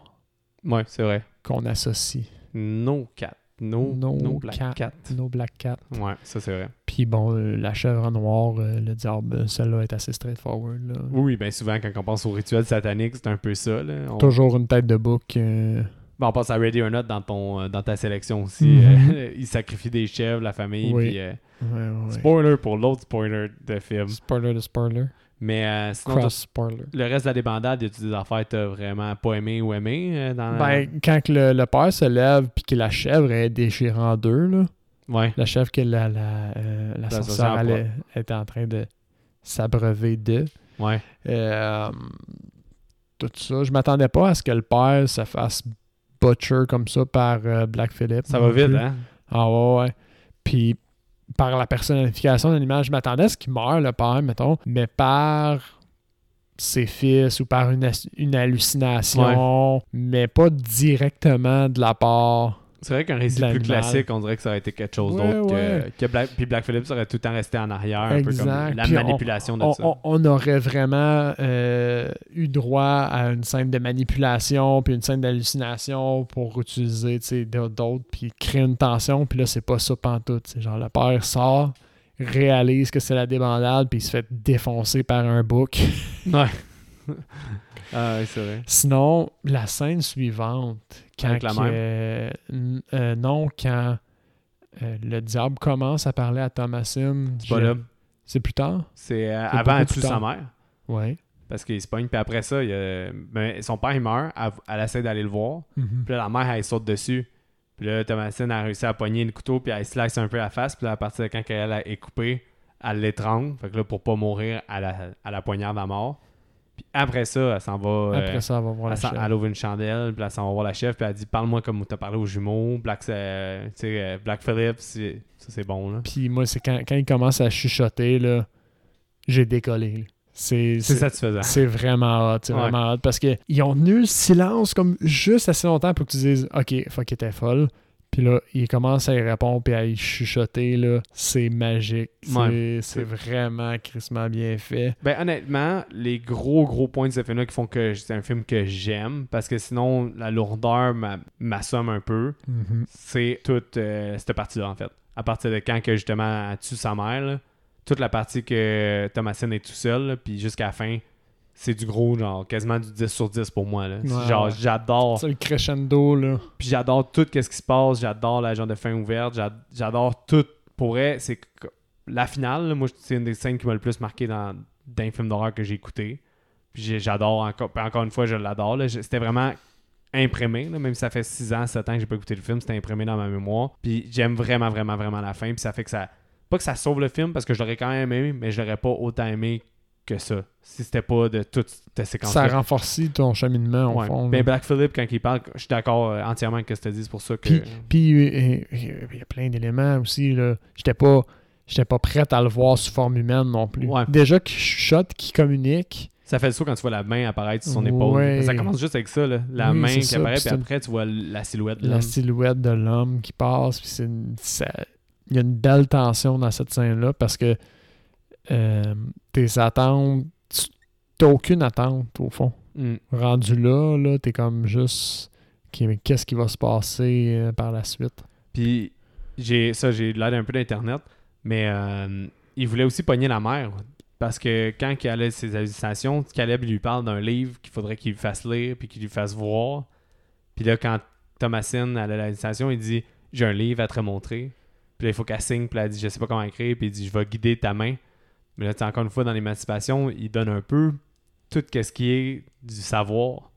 Ouais, c'est vrai. qu'on associe. No cat. No, No no, black cat. cat. No Black Cat. Ouais, ça c'est vrai. Puis bon, la chèvre noire, euh, le diable, celle-là est assez straightforward. Là. Oui, ben souvent, quand on pense au rituel satanique, c'est un peu ça. Là. On, Toujours une tête de bouc. euh, ben, on pense à Ready or Not dans, ton, euh, dans ta sélection aussi. Mhm. Euh, il sacrifie des chèvres, la famille. Oui. Puis, euh, ouais, ouais, ouais. Spoiler pour l'autre spoiler de film. Spoiler de spoiler. Mais euh, sinon, Cross spoiler. Le reste de la débandade, y a-tu des affaires que t'as vraiment pas aimé ou aimé euh, dans Ben, quand le, le père se lève puis que la chèvre est déchirée en deux, là, Ouais. la chèvre que la, la, euh, la sorcière était en train de s'abreuver de. Ouais. Euh, tout ça. Je m'attendais pas à ce que le père se fasse butcher comme ça par euh, Black Phillip. Ça va vite, plus. hein? Ah ouais, ouais. Puis par la personnification de l'image, je m'attendais à ce qu'il meure, le père, mettons, mais par ses fils ou par une hallucination, mais pas directement de la part. C'est vrai qu'un récit plus classique, on dirait que ça aurait été quelque chose Ouais, d'autre ouais. que, que Black, puis Black Phillip ça aurait tout le temps resté en arrière, un peu comme la Puis on- manipulation de On, ça. on- on aurait vraiment euh, eu droit à une scène de manipulation, puis une scène d'hallucination pour utiliser d'autres, puis créer une tension, puis là, c'est pas ça pantoute. C'est genre, le père sort, réalise que c'est la débandade, puis il se fait défoncer par un bouc. Ouais. ah, ouais, c'est vrai. Sinon, la scène suivante, quand Avec la euh, euh, non, quand euh, le diable commence à parler à Thomasine. C'est pas je- là. C'est plus tard? C'est avant elle tue sa mère. Ouais. Parce qu'il se pogne, puis après ça, il ben, son père il meurt, elle, elle essaie d'aller le voir. Mhm. Puis là, la mère, elle saute dessus. Puis là, Thomasine a réussi à pogner le couteau, puis elle slice un peu la face. Puis là, à partir de quand elle est coupée, elle l'étrangle. Fait que là, pour pas mourir, elle la, elle la poignarde à mort. Puis après ça, elle s'en va. euh, Après ça, on va voir la elle, chèvre. elle ouvre une chandelle, puis elle s'en va voir la chef, puis elle dit Parle-moi comme tu as parlé aux jumeaux. Black, euh, euh, Black Phillip, c'est- ça c'est bon. Là. Puis moi, c'est quand, quand il commence à chuchoter, là, j'ai décollé. là. C'est satisfaisant. c'est vraiment hot, c'est Ouais. vraiment hot parce qu'ils ont tenu le silence comme juste assez longtemps pour que tu dises OK, fuck, elle était folle. Puis là, il commence à y répondre puis à y chuchoter, là. C'est magique. C'est Ouais. c'est vraiment crissement bien fait. Ben honnêtement, les gros gros points de ce film-là qui font que c'est un film que j'aime, parce que sinon la lourdeur m'a- m'assomme un peu, c'est toute euh, cette partie-là en fait. À partir de quand que justement elle tue sa mère, là, toute la partie que Thomasine est tout seul, là, puis jusqu'à la fin, c'est du gros, genre quasiment du 10 sur 10 pour moi. Là. Ouais, genre ouais. j'adore. C'est le crescendo, là. Puis j'adore tout ce qui se passe, j'adore la genre de fin ouverte, j'a- j'adore tout. Pour vrai, c'est la finale, là, moi c'est une des scènes qui m'a le plus marqué dans d'un film d'horreur que j'ai écouté. Puis j'adore encore, puis encore une fois, je l'adore. C'était vraiment imprimé, là, même si ça fait 6 ans, 7 ans que j'ai pas écouté le film, c'était imprimé dans ma mémoire. Puis j'aime vraiment, vraiment, vraiment la fin. Puis ça fait que ça. Pas que ça sauve le film parce que je l'aurais quand même aimé, mais je l'aurais pas autant aimé que ça. Si c'était pas de toute cette séquence Ça renforce ton cheminement, au Ouais. fond. Ben. Black Phillip, quand il parle, je suis d'accord euh, entièrement avec ce que tu as dit, c'est pour ça que. Puis- Puis euh, euh, il y a plein d'éléments aussi. là. J'étais pas, j'étais pas prête à le voir sous forme humaine non plus. Ouais. Déjà qu'il chuchote, qu'il communique. Ça fait le saut quand tu vois la main apparaître sur son épaule. Ouais. Ça commence juste avec ça, là. la Oui, main qui ça, apparaît, puis après tu vois la silhouette. de la l'homme. silhouette de l'homme qui passe. Puis c'est une- ça- il y a une belle tension dans cette scène-là parce que euh, tes attentes, t'as aucune attente au fond. Mm. Rendu là, là t'es comme juste. Qu'est-ce qui va se passer euh, par la suite? Puis j'ai ça, j'ai l'aide un peu d'internet, mais euh, il voulait aussi pogner la mère. Parce que quand il allait ses hallucinations, Caleb lui parle d'un livre qu'il faudrait qu'il lui fasse lire puis qu'il lui fasse voir. Puis là, quand Thomasine a l'hallucination, il dit J'ai un livre à te remontrer. Puis là, il faut qu'elle signe. Puis là, elle dit Je sais pas comment écrire. Puis il dit Je vais guider ta main. Mais là, tu sais, encore une fois, dans l'émancipation, il donne un peu tout ce qui est du savoir.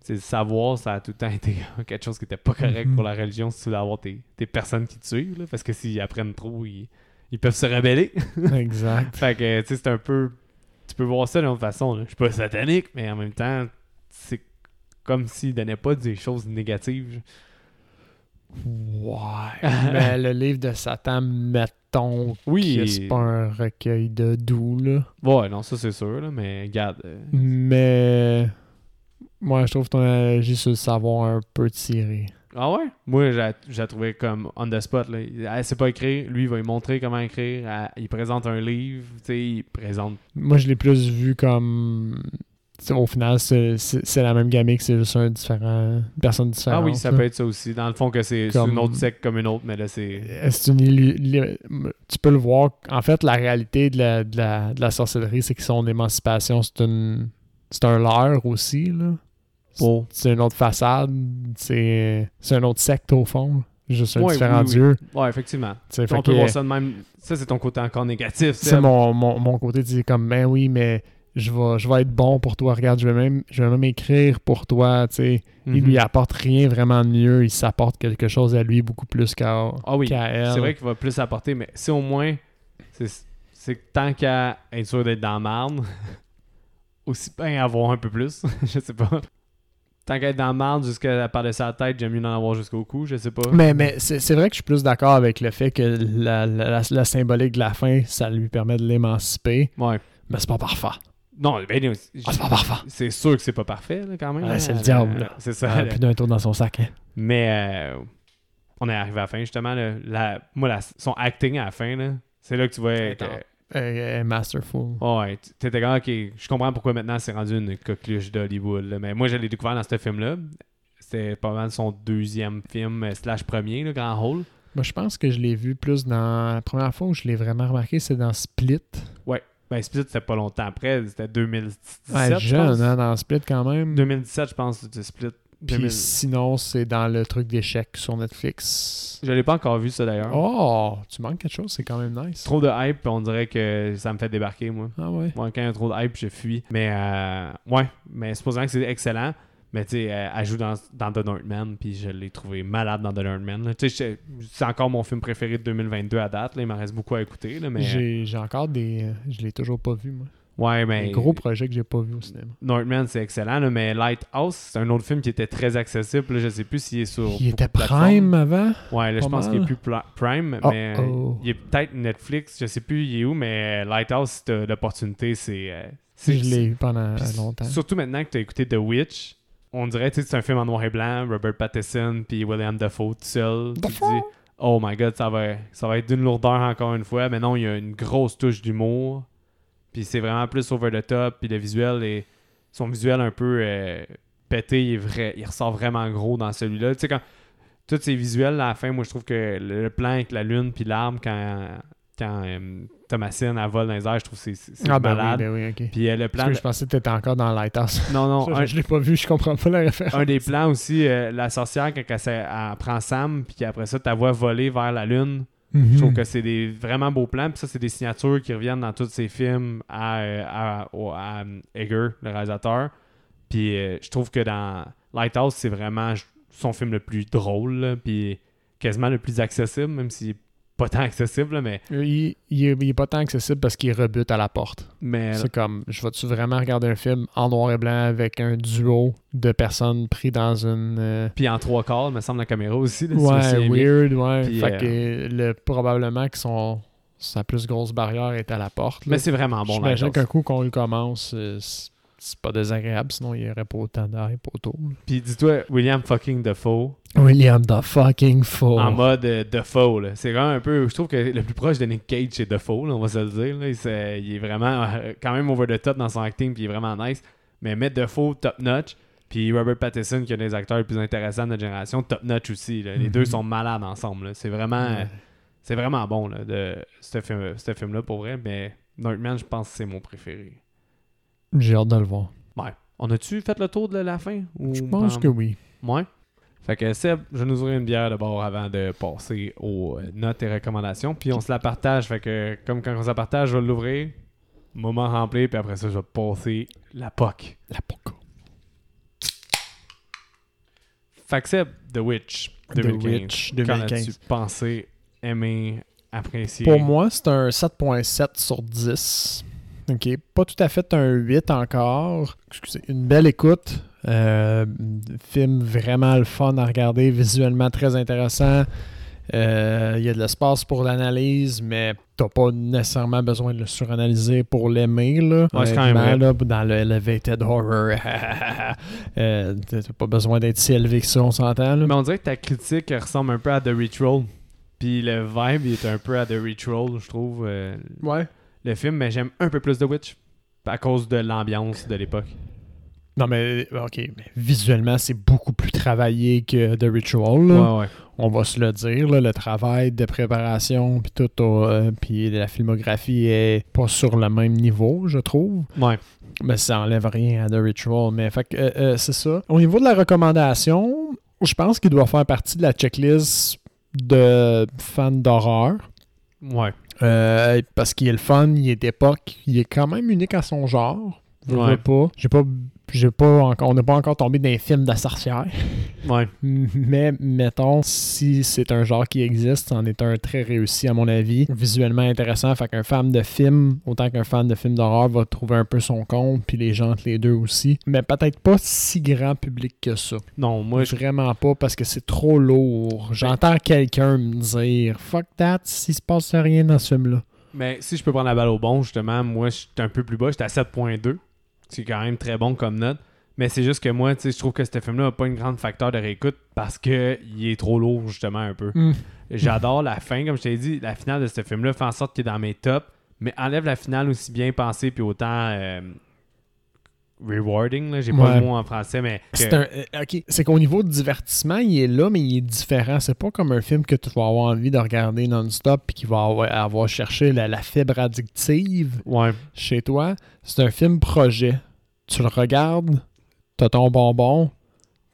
C'est le savoir, ça a tout le temps été quelque chose qui était pas correct Mhm. pour la religion si tu voulais avoir tes, tes personnes qui te suivent. là, parce que s'ils apprennent trop, ils, ils peuvent se rebeller. exact. fait que, tu sais, c'est un peu. Tu peux voir ça d'une autre façon. là. Je suis pas satanique, mais en même temps, c'est comme s'il donnait pas des choses négatives. Ouais. mais le livre de Satan, mettons Oui. que c'est pas un recueil de doux, là. Ouais, non, ça c'est sûr, là, mais regarde. euh, Mais. Moi, je trouve ton analogie sur le savoir un peu tiré. Ah ouais? Moi, j'ai trouvé comme on the spot. Là. Elle sait pas écrire. Lui, il va lui montrer comment écrire. Elle- il présente un livre. Tu sais, il présente. Moi, je l'ai plus vu comme. Au final, c'est la même gamique, c'est juste un différent, une personne différente. Ah oui, ça là. peut être ça aussi. Dans le fond, que c'est une autre secte comme une autre, mais là, c'est. C'est une Tu peux le voir? En fait, la réalité de la, de la, de la sorcellerie, c'est que son émancipation, c'est une. C'est un leurre aussi, là. C'est une autre façade. C'est un autre secte, au fond. Juste un Ouais, différent oui, oui. dieu. Ouais, effectivement. Tu sais, fait On peut que- voir ça de même. Ça, c'est ton côté encore négatif. C'est mon, mon, mon côté, tu dis comme, ben oui, mais je vais, je vais être bon pour toi. Regarde, je vais même, je vais même écrire pour toi. Tu sais, il Mhm. lui apporte rien vraiment de mieux. Il s'apporte quelque chose à lui beaucoup plus qu'à Ah oui. elle. C'est vrai qu'il va plus apporter, mais si au moins, c'est tant qu'à être sûr d'être dans la marde, aussi bien avoir un peu plus. je sais pas. Tant qu'à être dans la marde jusqu'à la part de sa tête, j'aime mieux en avoir jusqu'au cou, je sais pas. Mais, mais c'est c'est vrai que je suis plus d'accord avec le fait que la, la, la- la symbolique de la fin, ça lui permet de l'émanciper. Ouais. Mais c'est pas parfait. Non, ben, Ah, c'est pas parfait. c'est sûr que c'est pas parfait, là, quand même. Ouais, c'est le diable. C'est ça. Ah, plus d'un tour dans son sac. hein. Mais euh, on est arrivé à la fin, justement. là. La, moi, la- son acting à la fin, là, c'est là que tu vois. Euh, masterful. Ouais, t'étais comme, ok, je comprends pourquoi maintenant c'est rendu une coqueluche d'Hollywood. Mais moi, je l'ai découvert dans ce film-là. C'était pas mal son deuxième film, euh, slash premier, le Grand Hall. Moi, je pense que je l'ai vu plus dans. La première fois où je l'ai vraiment remarqué, c'est dans Split. Ben, Split, c'était pas longtemps après, c'était 2017. Ouais, je jeune, hein, dans Split quand même. 2017, je pense, c'était Split. Puis 2000. sinon, c'est dans le truc d'échecs sur Netflix. Je l'ai pas encore vu, ça d'ailleurs. Oh, tu manques quelque chose, c'est quand même nice. Trop de hype, on dirait que ça me fait débarquer, moi. Ah ouais. Moi, quand il y a trop de hype, je fuis. Mais, euh, ouais, mais supposant que c'est excellent. Mais tu sais, elle, elle joue dans, dans The Northman, puis je l'ai trouvé malade dans The Northman. Tu sais, c'est encore mon film préféré de 2022 à date. Là. Il m'en reste beaucoup à écouter. Là, mais, J'ai j'ai encore des. euh, Je l'ai toujours pas vu, moi. ouais, mais Un gros projet que j'ai pas vu au cinéma. Northman, c'est excellent. là, mais Lighthouse, c'est un autre film qui était très accessible. Là, je sais plus s'il est sur. Il était Prime avant? Ouais, là, je pense qu'il est plus Prime, Oh, mais oh. il est peut-être Netflix. Je sais plus il est où, mais Lighthouse, si t'as l'opportunité, c'est. euh, c'est- je l'ai eu pendant longtemps. Surtout maintenant que tu as écouté The Witch, on dirait que c'est un film en noir et blanc, Robert Pattinson puis William Dafoe tout seul. Tu dis, oh my god, ça va, ça va être d'une lourdeur encore une fois. Mais non, il y a une grosse touche d'humour. Puis c'est vraiment plus over the top. Puis le visuel est. Son visuel un peu euh, pété, il, est vrai, il ressort vraiment gros dans celui-là. Tu sais, quand. Tous ces visuels, à la fin, moi je trouve que le, le plan avec la lune puis l'arbre, quand, quand euh, Thomasine elle vole dans les airs, je trouve que c'est Ah ben oui, malade. ben oui, ok. Puis euh, le plan. Parce que de- je pensais que t'étais encore dans Lighthouse. Non, non, Ça, un, je l'ai pas vu, je comprends pas la référence. un des plans aussi, euh, la sorcière, quand elle, prend Sam, puis qu'après ça, ta voix voler vers la lune. Mhm. Je trouve que c'est des vraiment beaux plans. Puis ça, c'est des signatures qui reviennent dans tous ces films à, à, Egger, le réalisateur. Puis je trouve que dans Lighthouse, c'est vraiment son film le plus drôle, là, puis quasiment le plus accessible, même s'il est pas tant accessible, là, mais, Euh, Il, il est, il est pas tant accessible parce qu'il rebute à la porte. mais C'est comme, je vais-tu vraiment regarder un film en noir et blanc avec un duo de personnes pris dans une... euh, puis en trois quarts, me semble la caméra aussi. là, Ouais, weird, ouais. Puis, fait euh, que le, probablement que son, sa plus grosse barrière est à la porte. là. Mais c'est vraiment bon. J'imagine Lighthouse. qu'un coup qu'on le commence, euh, c'est pas désagréable, sinon il y aurait pas autant d'hype autour. Puis dis-toi, William fucking Defoe, William the fucking fool. en mode euh, Defoe. là. C'est même un peu. Je trouve que le plus proche de Nick Cage, c'est Defoe, là, on va se le dire. là. Il, est vraiment euh, quand même over the top dans son acting, puis il est vraiment nice. Mais Matt Defoe, top notch. Puis Robert Pattinson, qui est un des acteurs les plus intéressants de notre génération, top notch aussi. là. Les Mhm. deux sont malades ensemble. C'est vraiment, c'est vraiment bon là, de ce film, ce film-là pour vrai. Mais Northman, je pense que c'est mon préféré. J'ai hâte de le voir. Ouais. On a-tu fait le tour de la fin ou Je pense que oui. Ouais? Fait que Seb, je vais nous ouvrir une bière de bord avant de passer aux euh, notes et recommandations. Puis on se la partage. Fait que comme quand on se la partage, je vais l'ouvrir. Moment rempli. Puis après ça, je vais passer la POC. La poco. Fait que Seb, The Witch. The 2015. Witch, Qu'en 2015. as-tu pensé, aimé, apprécié? Pour moi, c'est un 7.7 sur 10. OK. Pas tout à fait un 8 encore. Excusez. Une belle écoute. Euh, film vraiment le fun à regarder, visuellement très intéressant. Euh, Il y a de l'espace pour l'analyse, mais t'as pas nécessairement besoin de le suranalyser pour l'aimer. là. Ouais, quand même là, dans le elevated horror, euh, t'as pas besoin d'être si élevé que ça, on s'entend. Mais on dirait que ta critique ressemble un peu à The Ritual. Puis le vibe il est un peu à The Ritual, je trouve. euh, Ouais. le film, mais j'aime un peu plus The Witch. À cause de l'ambiance de l'époque. Non, mais OK, mais visuellement, c'est beaucoup plus travaillé que The Ritual. là. Ouais, ouais. On va se le dire, là, le travail de préparation, puis tout, euh, puis la filmographie est pas sur le même niveau, je trouve. Ouais. Mais ça enlève rien à The Ritual. Mais fait que, euh, euh, c'est ça. Au niveau de la recommandation, je pense qu'il doit faire partie de la checklist de fans d'horreur. Ouais. Euh, parce qu'il est le fun, il est d'époque, il est quand même unique à son genre. Je Ouais. pas. J'ai pas. J'ai pas encore, on n'est pas encore tombé dans un film de sorcière. Ouais. Mais mettons, si c'est un genre qui existe, c'en est un très réussi à mon avis. Visuellement intéressant. Fait qu'un fan de film, autant qu'un fan de film d'horreur, va trouver un peu son compte, puis les gens entre les deux aussi. Mais peut-être pas si grand public que ça. Non, moi. Vraiment pas parce que c'est trop lourd. J'entends quelqu'un me dire Fuck that, s'il se passe rien dans ce film-là. Mais si je peux prendre la balle au bon, justement, moi, je suis un peu plus bas. J'étais à 7.2. C'est quand même très bon comme note. Mais c'est juste que moi, tu sais, je trouve que ce film-là n'a pas une grande facteur de réécoute parce que il est trop lourd, justement, un peu. J'adore la fin, comme je t'ai dit. La finale de ce film-là fait en sorte qu'il est dans mes tops. Mais enlève la finale aussi bien pensée puis autant euh, rewarding. là. J'ai pas le mot en français, mais. que- C'est un, euh, ok. C'est qu'au niveau du divertissement, il est là, mais il est différent. C'est pas comme un film que tu vas avoir envie de regarder non-stop puis qui va avoir, avoir cherché la, la fibre addictive Ouais. chez toi. C'est un film projet. Tu le regardes, t'as ton bonbon,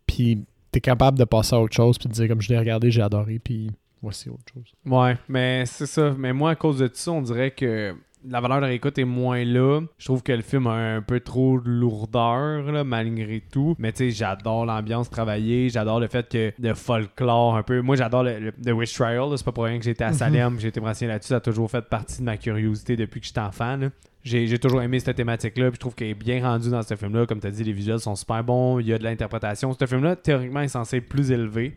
puis t'es capable de passer à autre chose puis de dire comme je l'ai regardé, j'ai adoré, puis voici autre chose. Ouais, mais c'est ça. Mais moi, à cause de tout ça, on dirait que la valeur de réécoute est moins là. Je trouve que le film a un peu trop de lourdeur, là, malgré tout. Mais tu sais, j'adore l'ambiance travaillée. J'adore le fait que le folklore un peu. Moi, j'adore le, le- The Witch Trial. C'est pas pour rien que j'étais à Salem, que j'ai été me renseigner là-dessus. Ça a toujours fait partie de ma curiosité depuis que j'étais enfant. là. J'ai j'ai toujours aimé cette thématique-là. Puis je trouve qu'elle est bien rendue dans ce film-là. Comme tu as dit, les visuels sont super bons. Il y a de l'interprétation. Ce film-là, théoriquement, est censé être plus élevé.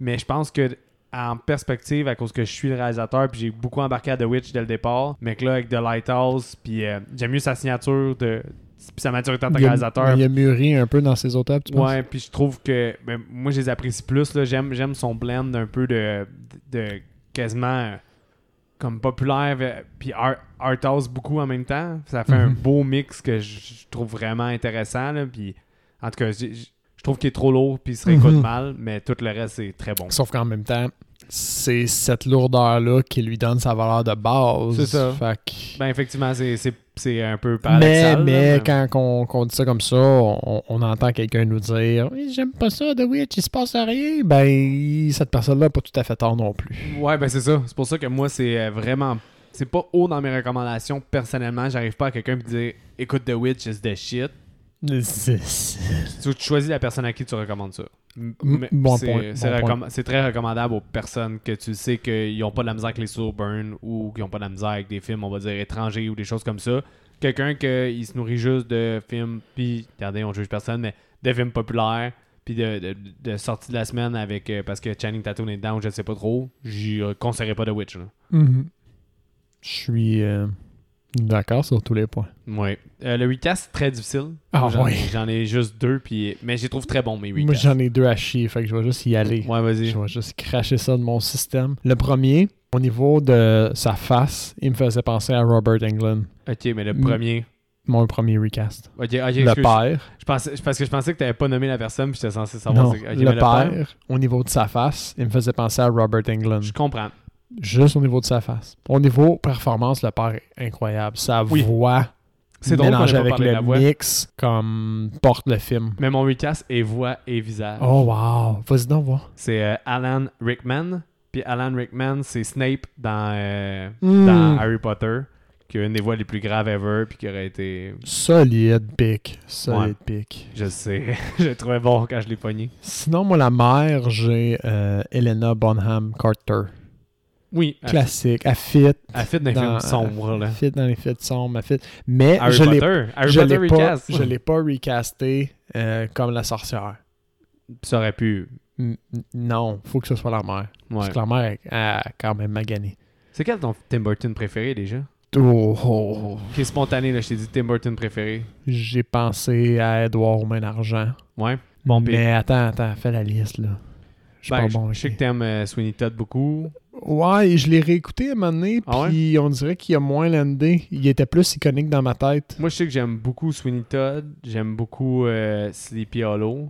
Mais je pense que en perspective, à cause que je suis le réalisateur, puis j'ai beaucoup embarqué à The Witch dès le départ, mais que là, avec The Lighthouse, puis euh, j'aime mieux sa signature, de, puis sa maturité en tant que réalisateur. il a mûri un peu dans ses autres tu? Ouais, puis je trouve que ben, moi je les apprécie plus là, j'aime j'aime son blend un peu de de quasiment euh, comme populaire euh, puis art, art house beaucoup en même temps. Ça fait un Mhm. beau mix que je trouve vraiment intéressant là, puis en tout cas, je trouve qu'il est trop lourd puis il se réécoute Mhm. mal, mais tout le reste c'est très bon. Sauf qu'en même temps, c'est cette lourdeur-là qui lui donne sa valeur de base. C'est ça. Fait que- Ben effectivement, c'est c'est c'est un peu mais paradoxal. là, mais quand on, qu'on dit ça comme ça, on, on entend quelqu'un nous dire Oui, J'aime pas ça, The Witch, il se passe rien. Ben, cette personne-là n'a pas tout à fait tort non plus. Ouais, ben c'est ça. C'est pour ça que moi, c'est euh, vraiment. C'est pas haut dans mes recommandations personnellement. J'arrive pas à quelqu'un me dire écoute The Witch is the shit. Tu, choisis la personne à qui tu recommandes ça. Bon c'est, bon recomm- très recommandable aux personnes que tu sais qu'ils ont pas de la misère avec les slow burn ou qu'ils ont pas de la misère avec des films, on va dire, étrangers ou des choses comme ça. Quelqu'un qui se nourrit juste de films, puis, regardez, on juge personne, mais de films populaires, puis de, de, de sorties de la semaine avec, euh, parce que Channing Tatum est dedans ou je sais pas trop, j'y euh, conseillerais pas The Witch. Mhm. Je suis euh, d'accord sur tous les points. Ouais. Euh, le recast, très difficile. Ah, j'en, ouais. j'en ai juste deux, puis, mais je les trouve très bons, mes Moi, recasts. j'en ai deux à chier, fait que je vais juste y aller. Ouais, vas-y. Je vais juste cracher ça de mon système. Le premier, au niveau de sa face, il me faisait penser à Robert Englund. Ok, mais le premier, mon premier recast. Ok, ok, le père. Je pensais, parce que je pensais que tu n'avais pas nommé la personne, puis j'étais censé savoir. Non, c'est- ok, le, mais père, au niveau de sa face, il me faisait penser à Robert Englund. Je comprends. Juste au niveau de sa face. Au niveau performance, le père est incroyable. Sa Oui. voix, C'est drôle mélangée avec le la voix. mix, comme porte le film. Mais mon recast est voix et visage. Oh wow! Vas-y donc voir. C'est euh, Alan Rickman. Puis Alan Rickman, c'est Snape dans, euh, Hmm. dans Harry Potter, qui a une des voix les plus graves ever, puis qui aurait été. Solide pic. Solide Ouais. pic. Je sais, je le trouvais bon quand je l'ai pogné. Sinon, moi, la mère, j'ai euh, Helena Bonham Carter. Oui, Classique. Elle fit. elle fit dans les films sombres. Là. Elle fit dans les films sombres. Elle fit. Mais Harry je l'ai Potter. Harry je Potter l'ai pas, je l'ai pas recasté euh, comme la sorcière. Ça aurait pu. N- non, faut que ce soit la mère. Parce que la mère a quand même magané. C'est quel ton Tim Burton préféré déjà? Oh, oh, oh. Qui est spontané, là, je t'ai dit Tim Burton préféré. J'ai pensé à Edouard aux mains d'argent. Ouais. Bon, Mais attends, attends, fais la liste là. Je suis Ben, pas je- bon. je sais que t'aimes euh, Sweeney Todd beaucoup. Ouais, je l'ai réécouté à un moment donné, Ah ouais? puis on dirait qu'il a moins landé. Il était plus iconique dans ma tête. Moi, je sais que j'aime beaucoup Sweeney Todd. J'aime beaucoup euh, Sleepy Hollow.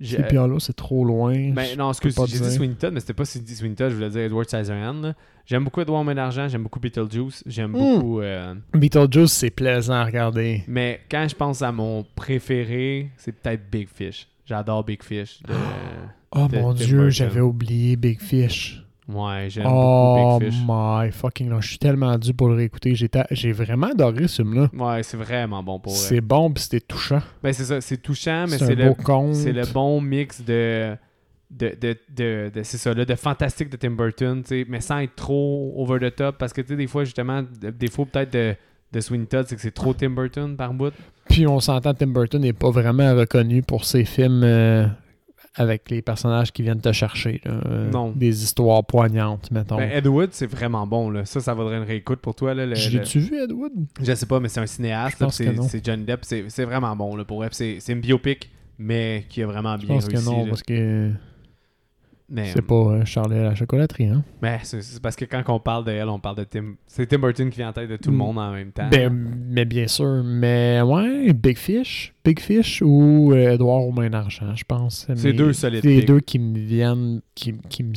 Sleepy Hollow, c'est trop loin. Ben, non, excuse, j'ai dit. Sweeney Todd, mais c'était pas si dit Sweeney Todd, je voulais dire Edward Scissorhands. J'aime beaucoup Edward Main d'Argent, j'aime beaucoup Beetlejuice, j'aime Mm. beaucoup... euh, Beetlejuice, c'est plaisant à regarder. Mais quand je pense à mon préféré, c'est peut-être Big Fish. J'adore Big Fish. de- Oh de mon dieu, j'avais oublié Big Fish. Ouais, j'aime Oh beaucoup Big Fish. my fucking non, je suis tellement dû pour le réécouter. J'ai ta- J'ai vraiment adoré ce film-là. Ouais, c'est vraiment bon pour C'est bon pis c'était touchant. Ben, c'est ça, c'est touchant, mais C'est le, c'est bon mix de. De, de, de, de- c'est ça, là, de fantastique de Tim Burton, tu sais, mais sans être trop over the top, parce que tu sais, des fois, justement, le défaut peut-être de, de Sweeney Todd, c'est que c'est trop Tim Burton par bout. Puis on s'entend, Tim Burton n'est pas vraiment reconnu pour ses films euh, avec les personnages qui viennent te chercher. là. Euh, Non. Des histoires poignantes, mettons. Ben, Ed Wood, c'est vraiment bon, là. Ça, ça vaudrait une réécoute pour toi, là. le- Je le- l'ai-tu vu, Ed Wood? Je sais pas, mais c'est un cinéaste, Je c'est Johnny Depp, c'est vraiment bon, là, pour C'est une biopic, mais qui a vraiment Je bien pense réussi. que non, là. parce que c'est pas euh, Charlie à la chocolaterie, hein? mais c'est c'est parce que quand on parle de elle, on parle de Tim. C'est Tim Burton qui vient en tête de tout le Mm. monde en même temps. Ben, mais bien sûr. Mais ouais, Big Fish. Big Fish ou euh, Edouard aux mains d'argent, je pense. C'est deux solides Les picks. deux qui me viennent, qui, qui me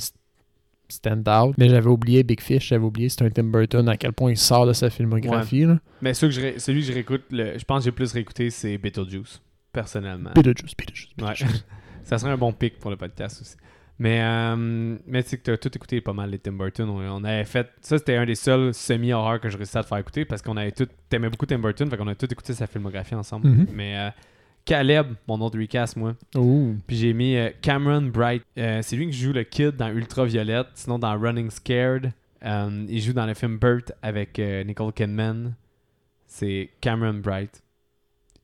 stand out. Mais j'avais oublié Big Fish, j'avais oublié c'est un Tim Burton, à quel point il sort de sa filmographie. là. Mais ceux que je ré- celui que je réécoute, le- je pense que j'ai plus réécouté, c'est Beetlejuice, personnellement. Beetlejuice, Beetlejuice, Ouais. Beetlejuice. ça serait un bon pic pour le podcast aussi. Mais, euh, mais tu sais que tu as tout écouté pas mal les Tim Burton. On, on avait fait. Ça, c'était un des seuls semi-horreurs que je réussissais à te faire écouter parce qu'on avait tout. T'aimais beaucoup Tim Burton, fait qu'on a tout écouté sa filmographie ensemble. Mhm. Mais euh, Caleb, mon autre recast, moi. Puis j'ai mis euh, Cameron Bright. Euh, c'est lui qui joue le kid dans Ultraviolette, sinon dans Running Scared. Euh, il joue dans le film Burt avec Nicole Kidman. C'est Cameron Bright.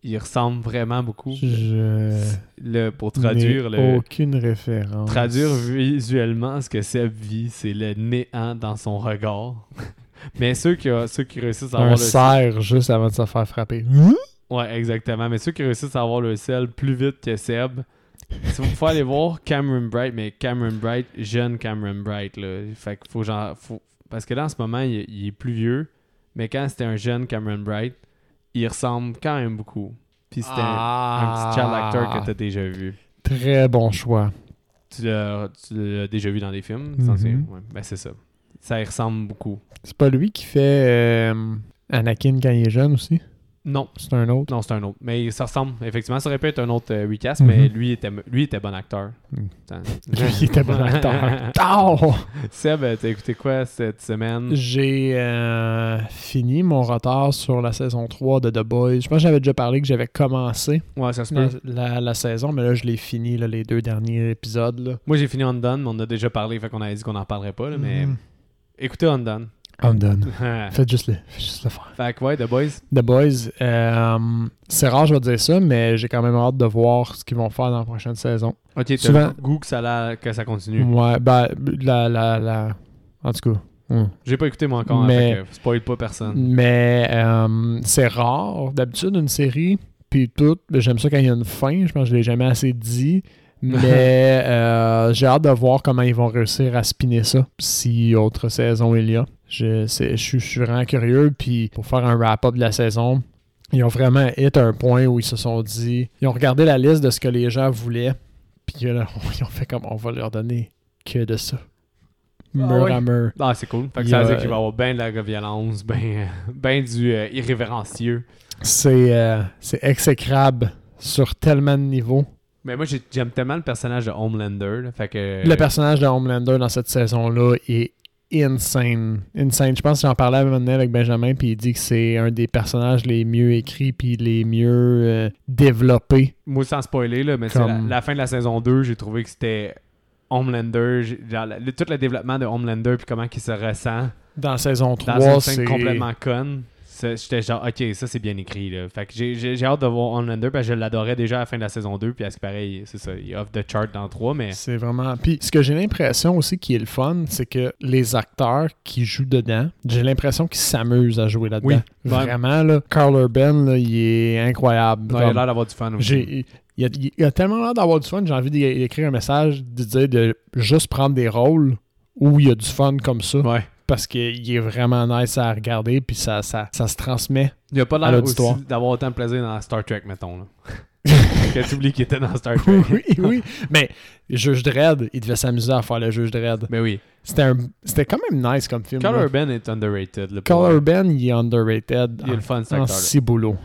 Il ressemble vraiment beaucoup. Je. Le, pour traduire, le, aucune référence. traduire visuellement ce que Seb vit, c'est le néant dans son regard. Mais ceux qui, ceux qui réussissent à avoir Un le cerf juste avant de se faire frapper. Ouais, exactement. Mais ceux qui réussissent à avoir le sel plus vite que Seb, il faut aller voir Cameron Bright, mais Cameron Bright, jeune Cameron Bright. Là. Fait qu'il faut genre. Faut... Parce que là, en ce moment, il, il est plus vieux. Mais quand c'était un jeune Cameron Bright, il ressemble quand même beaucoup. Puis c'était un- un, petit child actor que tu as déjà vu. Très bon choix. Tu l'as tu l'as déjà vu dans des films, Mhm. Ouais, ben c'est ça. Ça y ressemble beaucoup. C'est pas lui qui fait euh, Anakin quand il est jeune aussi? Non, C'est un autre? non, c'est un autre. Mais ça ressemble, effectivement. Ça aurait pu être un autre euh, recast, mais lui était, lui était bon acteur. Putain. Lui, était bon acteur. Oh! Seb, euh, t'as écouté quoi cette semaine? J'ai euh, fini mon retard sur la saison 3 de The Boys. Je pense que j'avais déjà parlé que j'avais commencé Ouais, ça se la, la- la saison, mais là, je l'ai fini, là, les deux derniers épisodes. Là. Moi, j'ai fini Undone, mais on a déjà parlé, fait qu'on avait dit qu'on n'en parlerait pas, là, mais Mhm. écoutez Undone. I'm done. fait Faites juste le, faites juste le faire. que ouais, The Boys. The Boys, euh, c'est rare, je vais dire ça, mais j'ai quand même hâte de voir ce qu'ils vont faire dans la prochaine saison. Ok, Souvent- le goût que ça, la- que ça continue. Ouais, ben, la, la, la... En tout cas. hum. J'ai pas écouté moi encore, hein, Mais- fait que spoil pas personne. Mais euh, c'est rare. D'habitude, une série, puis tout, j'aime ça quand il y a une fin. Je pense que je l'ai jamais assez dit. Mais euh, j'ai hâte de voir comment ils vont réussir à spinner ça, si autre saison il y a. Je, je, suis- je suis vraiment curieux. Puis pour faire un wrap-up de la saison, ils ont vraiment hit un point où ils se sont dit, ils ont regardé la liste de ce que les gens voulaient, puis là, ils ont fait comme on va leur donner que de ça. Mur oui. à mur. Ah, c'est cool. Fait que ça a- veut dire qu'il va y avoir bien de la violence, bien ben du euh, irrévérencieux. C'est euh, c'est exécrable sur tellement de niveaux. Mais moi, j'ai- j'aime tellement le personnage de Homelander. là, fait que. Le personnage de Homelander dans cette saison-là est insane. Insane. Je pense que j'en parlais à un moment donné avec Benjamin, puis il dit que c'est un des personnages les mieux écrits puis les mieux euh, développés. Moi, sans spoiler, là, mais c'est la, la fin de la saison 2, j'ai trouvé que c'était Homelander. j'ai- genre, le- tout le développement de Homelander, puis comment il se ressent Dans la saison 3, dans une c'est complètement conne. J'étais genre, ok, ça c'est bien écrit. Là. Fait que j'ai- hâte de voir Homelander, parce que je l'adorais déjà à la fin de la saison 2, puis à ce qui paraît, il- c'est ça, il off the chart dans 3, mais. C'est vraiment. Puis ce que j'ai l'impression aussi qui est le fun, c'est que les acteurs qui jouent dedans, j'ai l'impression qu'ils s'amusent à jouer là-dedans. Oui. Vraiment, là, Carl Urban, là, il est incroyable. Il a l'air d'avoir du fun aussi. Il, a, il a tellement l'air d'avoir du fun, j'ai envie d'é- d'écrire un message, de dire de juste prendre des rôles où il y a du fun comme ça, Ouais. Parce qu'il est vraiment nice à regarder, puis ça, ça, ça se transmet. Il a pas l'air d'avoir autant de plaisir dans Star Trek, mettons. Là. que tu oublies qu'il était dans Star Trek. oui, oui. Mais Juge Dredd, il devait s'amuser à faire le Juge Dredd. Mais oui. C'était un- c'était quand même nice comme film. Là. Urban est underrated. Carl Urban, il est underrated. Il est le fun, cet en, six boulots.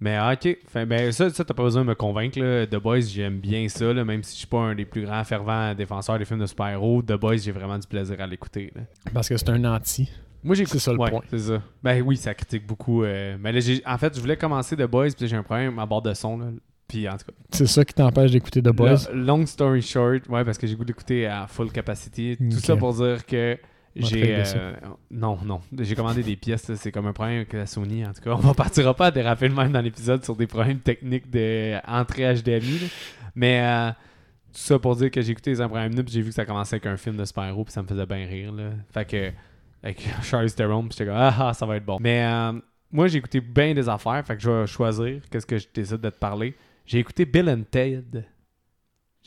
Mais ah, ok, ben, ça, ça t'as pas besoin de me convaincre. Là. The Boys, j'aime bien ça, là, même si je suis pas un des plus grands fervents défenseurs des films de super-héros. The Boys, j'ai vraiment du plaisir à l'écouter. Parce que c'est un anti. Moi, j'ai C'est ça le ouais, point. C'est ça. Ben oui, ça critique beaucoup. euh, Mais là, j'ai- en fait, je voulais commencer The Boys, puis j'ai un problème à bord de son. Là. Puis en tout cas, C'est ça qui t'empêche d'écouter The Boys? long story short, ouais, parce que j'ai goût d'écouter à full capacity. Tout ça pour dire que j'ai. euh, non, non. J'ai commandé des pièces. C'est comme un problème avec la Sony. En tout cas, on ne partira pas à déraper le même dans l'épisode sur des problèmes techniques d'entrée HDMI. là. Mais euh, tout ça pour dire que j'ai écouté les 5 premières minutes, puis j'ai vu que ça commençait avec un film de super-héros, puis ça me faisait bien rire. Là. Fait que, avec Charles Theron, puis j'étais comme, ah, ah, ça va être bon. Mais euh, moi, j'ai écouté bien des affaires, fait que je vais choisir qu'est-ce que je décide de te parler. J'ai écouté Bill and Ted.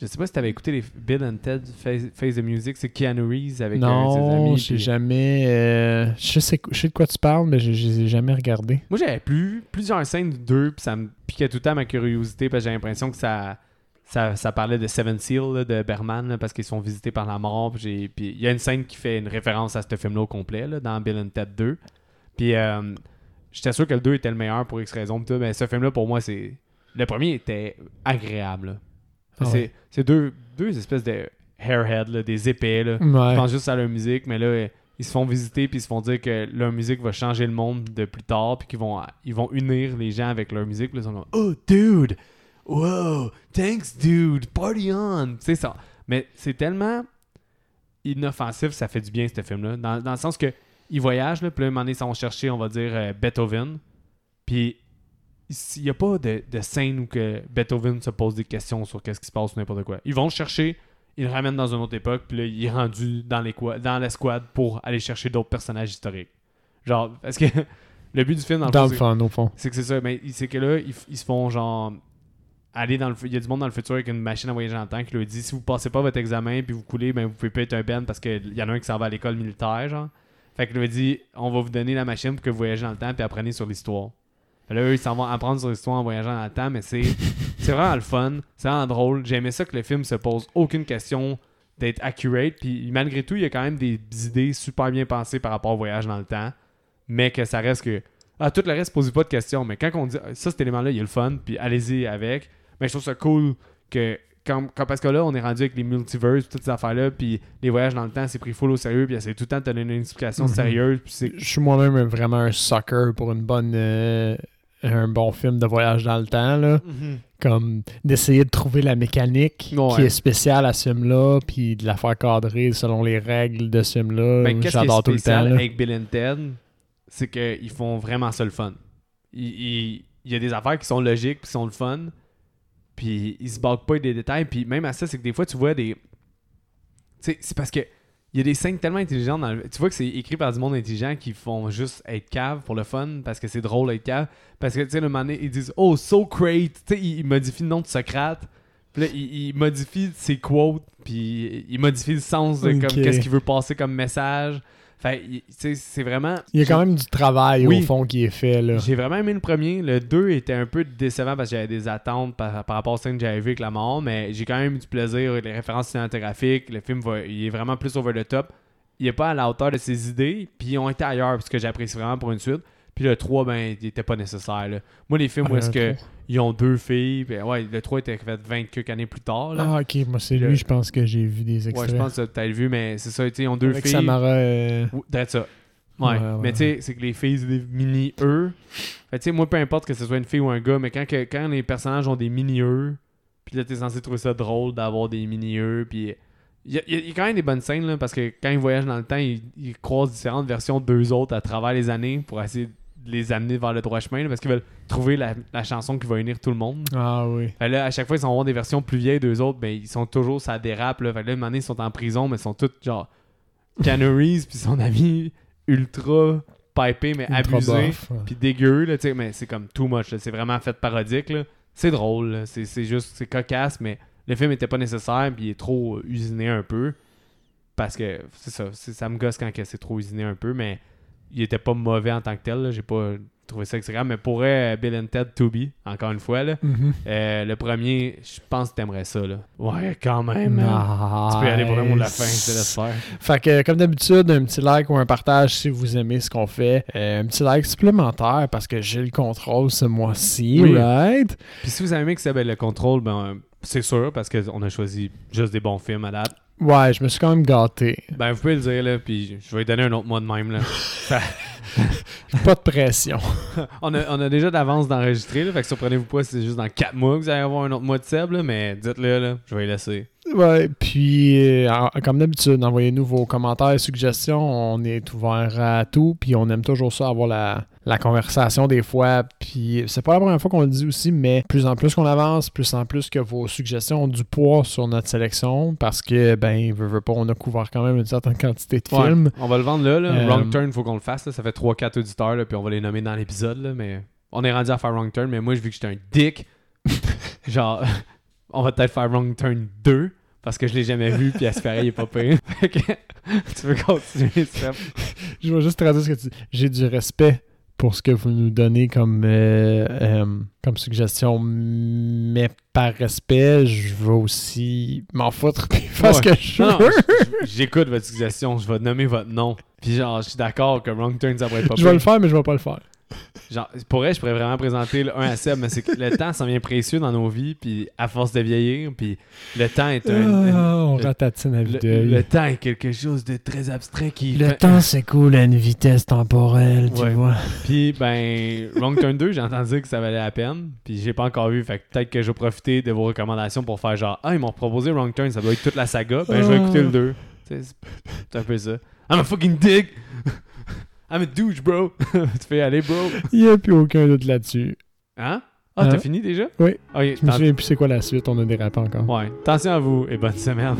Je sais pas si t'avais écouté les Bill and Ted Face, Face the Music, c'est Keanu Reeves avec un de ses non, amis. j'ai puis- jamais. euh, je, sais, je sais de quoi tu parles, mais je je les ai jamais regardés. Moi, j'avais plus plusieurs scènes d'eux, puis ça me piquait tout le temps ma curiosité, parce que j'ai l'impression que ça, ça, ça parlait de Seven Seal, là, de Berman, là, parce qu'ils sont visités par la mort. Puis j'ai- puis il y a une scène qui fait une référence à ce film-là au complet, là, dans Bill and Ted 2. Puis euh, j'étais sûr que le 2 était le meilleur pour X raison, mais ce film-là, pour moi, c'est. Le premier était agréable. Ah c'est ouais. c'est deux, deux espèces de hairheads, là, des épais. Là. Ils pensent juste à leur musique, mais là, ils se font visiter puis ils se font dire que leur musique va changer le monde de plus tard puis qu'ils vont, ils vont unir les gens avec leur musique. Puis là, ils sont comme Oh, dude! Wow! Thanks, dude! Party on! Sais, ça. Mais c'est tellement inoffensif, ça fait du bien, ce film-là. Dans, dans le sens que ils voyagent, là, puis là, un moment donné, ils s'en vont chercher, on va dire, euh, Beethoven. Puis il n'y a pas de, de scène où que Beethoven se pose des questions sur qu'est-ce qui se passe ou n'importe quoi. Ils vont le chercher, ils le ramènent dans une autre époque, puis là, il est rendu dans, les dans l'escouade pour aller chercher d'autres personnages historiques. Genre, parce que le but du film, dans le Dans fond, le c'est- fond. que c'est ça, mais c'est que là, ils, ils se font genre aller dans le il y a du monde dans le futur avec une machine à voyager dans le temps qui lui dit si vous passez pas votre examen puis vous coulez, ben vous pouvez pas être un Ben parce qu'il y en a un qui s'en va à l'école militaire, genre. Fait que lui dit on va vous donner la machine pour que vous voyagez dans le temps puis apprenez sur l'histoire. Là, eux, ils s'en vont apprendre sur l'histoire en voyageant dans le temps, mais c'est c'est vraiment le fun, c'est vraiment drôle. J'aimais ça que le film se pose aucune question d'être accurate, puis malgré tout, il y a quand même des idées super bien pensées par rapport au voyage dans le temps, mais que ça reste que ah, tout le reste, posez pas de questions. Mais quand on dit ah, ça, cet élément-là, il y a le fun, puis allez-y avec. Mais je trouve ça cool que. Quand, quand- parce que là, on est rendu avec les multiverses, toutes ces affaires-là, puis les voyages dans le temps, c'est pris full au sérieux, puis c'est tout le temps de te donner une explication Mhm. sérieuse, puis c'est. Je suis moi-même vraiment un sucker pour une bonne, euh, un bon film de voyage dans le temps. Là. Comme d'essayer de trouver la mécanique Ouais. qui est spéciale à ce film-là, puis de la faire cadrer selon les règles de ce film-là. Ben, qu'est-ce qui est J'adore tout le temps. là. avec Bill and Ted, c'est qu'ils font vraiment ça le fun. Il, y a des affaires qui sont logiques, qui sont le fun, puis ils se battent pas des détails, puis même à ça, c'est que des fois, tu vois des... Tu sais, c'est parce que il y a des scènes tellement intelligentes dans le... Tu vois que c'est écrit par du monde intelligent qui font juste être cave pour le fun, parce que c'est drôle d'être cave. Parce que, tu sais, le moment donné, ils disent « Oh, Socrate! » Tu sais, ils, ils modifient le nom de Socrate. Puis là, il, il modifie ses quotes, puis il modifie le sens de comme, qu'est-ce qu'il veut passer comme message. Fait, c'est vraiment. Il y a quand même du travail Oui. au fond qui est fait là. J'ai vraiment aimé le premier. Le 2 était un peu décevant parce que j'avais des attentes par, par rapport à ce que j'avais vu avec la mort, mais j'ai quand même eu du plaisir. Les références cinématographiques, le film va, il est vraiment plus over the top. Il est pas à la hauteur de ses idées, puis ils ont été ailleurs, parce que j'apprécie vraiment pour une suite. Puis le 3, ben, il était pas nécessaire. là. Moi, les films où est-ce le que trois. ils ont deux filles, ben, ouais, le 3 était fait 20 quelques années plus tard. Là. Ah ok, moi c'est Le- lui, je pense que j'ai vu des ouais, extraits. je pense que t'as vu, mais c'est ça, tu sais, ils ont deux Avec filles. Samara. euh, Ou- ça. Ouais. Ouais, ouais, mais tu sais, c'est que les filles, c'est des mini-eux. Fait tu sais, moi, peu importe que ce soit une fille ou un gars, mais quand, que- quand les personnages ont des mini-eux, puis là, t'es censé trouver ça drôle d'avoir des mini-eux, puis. Il y, a- il y a- quand même des bonnes scènes, là, parce que quand ils voyagent dans le temps, ils, ils croisent différentes versions d'eux autres à travers les années pour essayer de les amener vers le droit chemin, là, parce qu'ils veulent trouver la, la chanson qui va unir tout le monde. Ah oui. Fait là, à chaque fois, ils avoir des versions plus vieilles d'eux autres, ben, ils sont toujours, ça dérape. Là. Fait là, un moment donné, ils sont en prison, mais ils sont tous genre Canaries, puis son ami ultra pipé, mais Ultra abusé, puis dégueu, là, mais c'est comme too much. là. C'est vraiment fait parodique. là. C'est drôle, c'est juste, c'est cocasse, mais le film était pas nécessaire, puis il est trop euh, usiné un peu. Parce que, c'est ça, ça me gosse quand c'est trop usiné un peu, mais il était pas mauvais en tant que tel. J'ai pas trouvé ça extrême, mais pourrait Bill and Ted to be, encore une fois, là. Mhm. Euh, le premier, je pense que t'aimerais ça, là. Ouais, quand même. Nice. Tu peux y aller pour le mot de la fin, laisse faire. Fait que, comme d'habitude, un petit like ou un partage si vous aimez ce qu'on fait. Euh, un petit like supplémentaire parce que j'ai le contrôle ce mois-ci, Oui. right? Puis si vous aimé que ça le contrôle, ben, c'est sûr, parce qu'on a choisi juste des bons films à date. Ouais, je me suis quand même gâté. Ben, vous pouvez le dire, là, puis je vais lui donner un autre mois de même, là. Pas de pression. on, a, on a déjà d'avance d'enregistrer, fait que surprenez-vous pas si c'est juste dans 4 mois que vous allez avoir un autre mois de Seb, là, mais dites-le, là, je vais y laisser. Ouais, puis euh, comme d'habitude, envoyez-nous vos commentaires et suggestions. On est ouvert à tout, puis on aime toujours ça, avoir la, la conversation des fois. Puis c'est pas la première fois qu'on le dit aussi, mais plus en plus qu'on avance, plus en plus que vos suggestions ont du poids sur notre sélection, parce que, ben, veut, veut pas, on a couvert quand même une certaine quantité de Ouais, films. On va le vendre là, là. Euh, Wrong Turn, faut qu'on le fasse, là. Ça fait 3-4 auditeurs, là, puis on va les nommer dans l'épisode, mais on est rendu à faire Wrong Turn, mais moi, vu que j'étais un dick, genre, on va peut-être faire Wrong Turn 2, parce que je l'ai jamais vu, puis Aspiré, il est pas pire. Tu veux continuer? Je vais juste traduire ce que tu dis. J'ai du respect pour ce que vous nous donnez comme, euh, euh, comme suggestion, mais par respect, je vais aussi m'en foutre puis faire ce que je Non, veux. j'écoute votre suggestion, je vais nommer votre nom. Puis genre, je suis d'accord que Wrong Turn, ça pourrait être pas Je vais le faire, mais je vais pas le faire. Genre, pour vrai, je pourrais vraiment présenter le 1 à Seb, mais c'est que le temps, ça devient précieux dans nos vies, puis à force de vieillir, puis le temps est un... Ah, on le- ratatine à le, le temps est quelque chose de très abstrait qui... Le fait- temps s'écoule à une vitesse temporelle, tu Ouais. vois. Puis, ben, Wrong Turn 2, j'ai entendu que ça valait la peine. Puis, j'ai pas encore vu. Fait que peut-être que je vais profiter de vos recommandations pour faire genre, ah, ils m'ont proposé Wrong Turn, ça doit être toute la saga. Ben, je vais Ah. écouter le 2. Tu sais, C'est c'est un peu ça. I'm a fucking dick! I'm a douche, bro! tu fais aller, bro! Il n'y a plus aucun doute là-dessus. Hein? Ah, t'as Hein? fini déjà? Oui. Ok, Je me souviens plus c'est quoi la suite, on a dérapé encore. Ouais. Attention à vous et bonne semaine.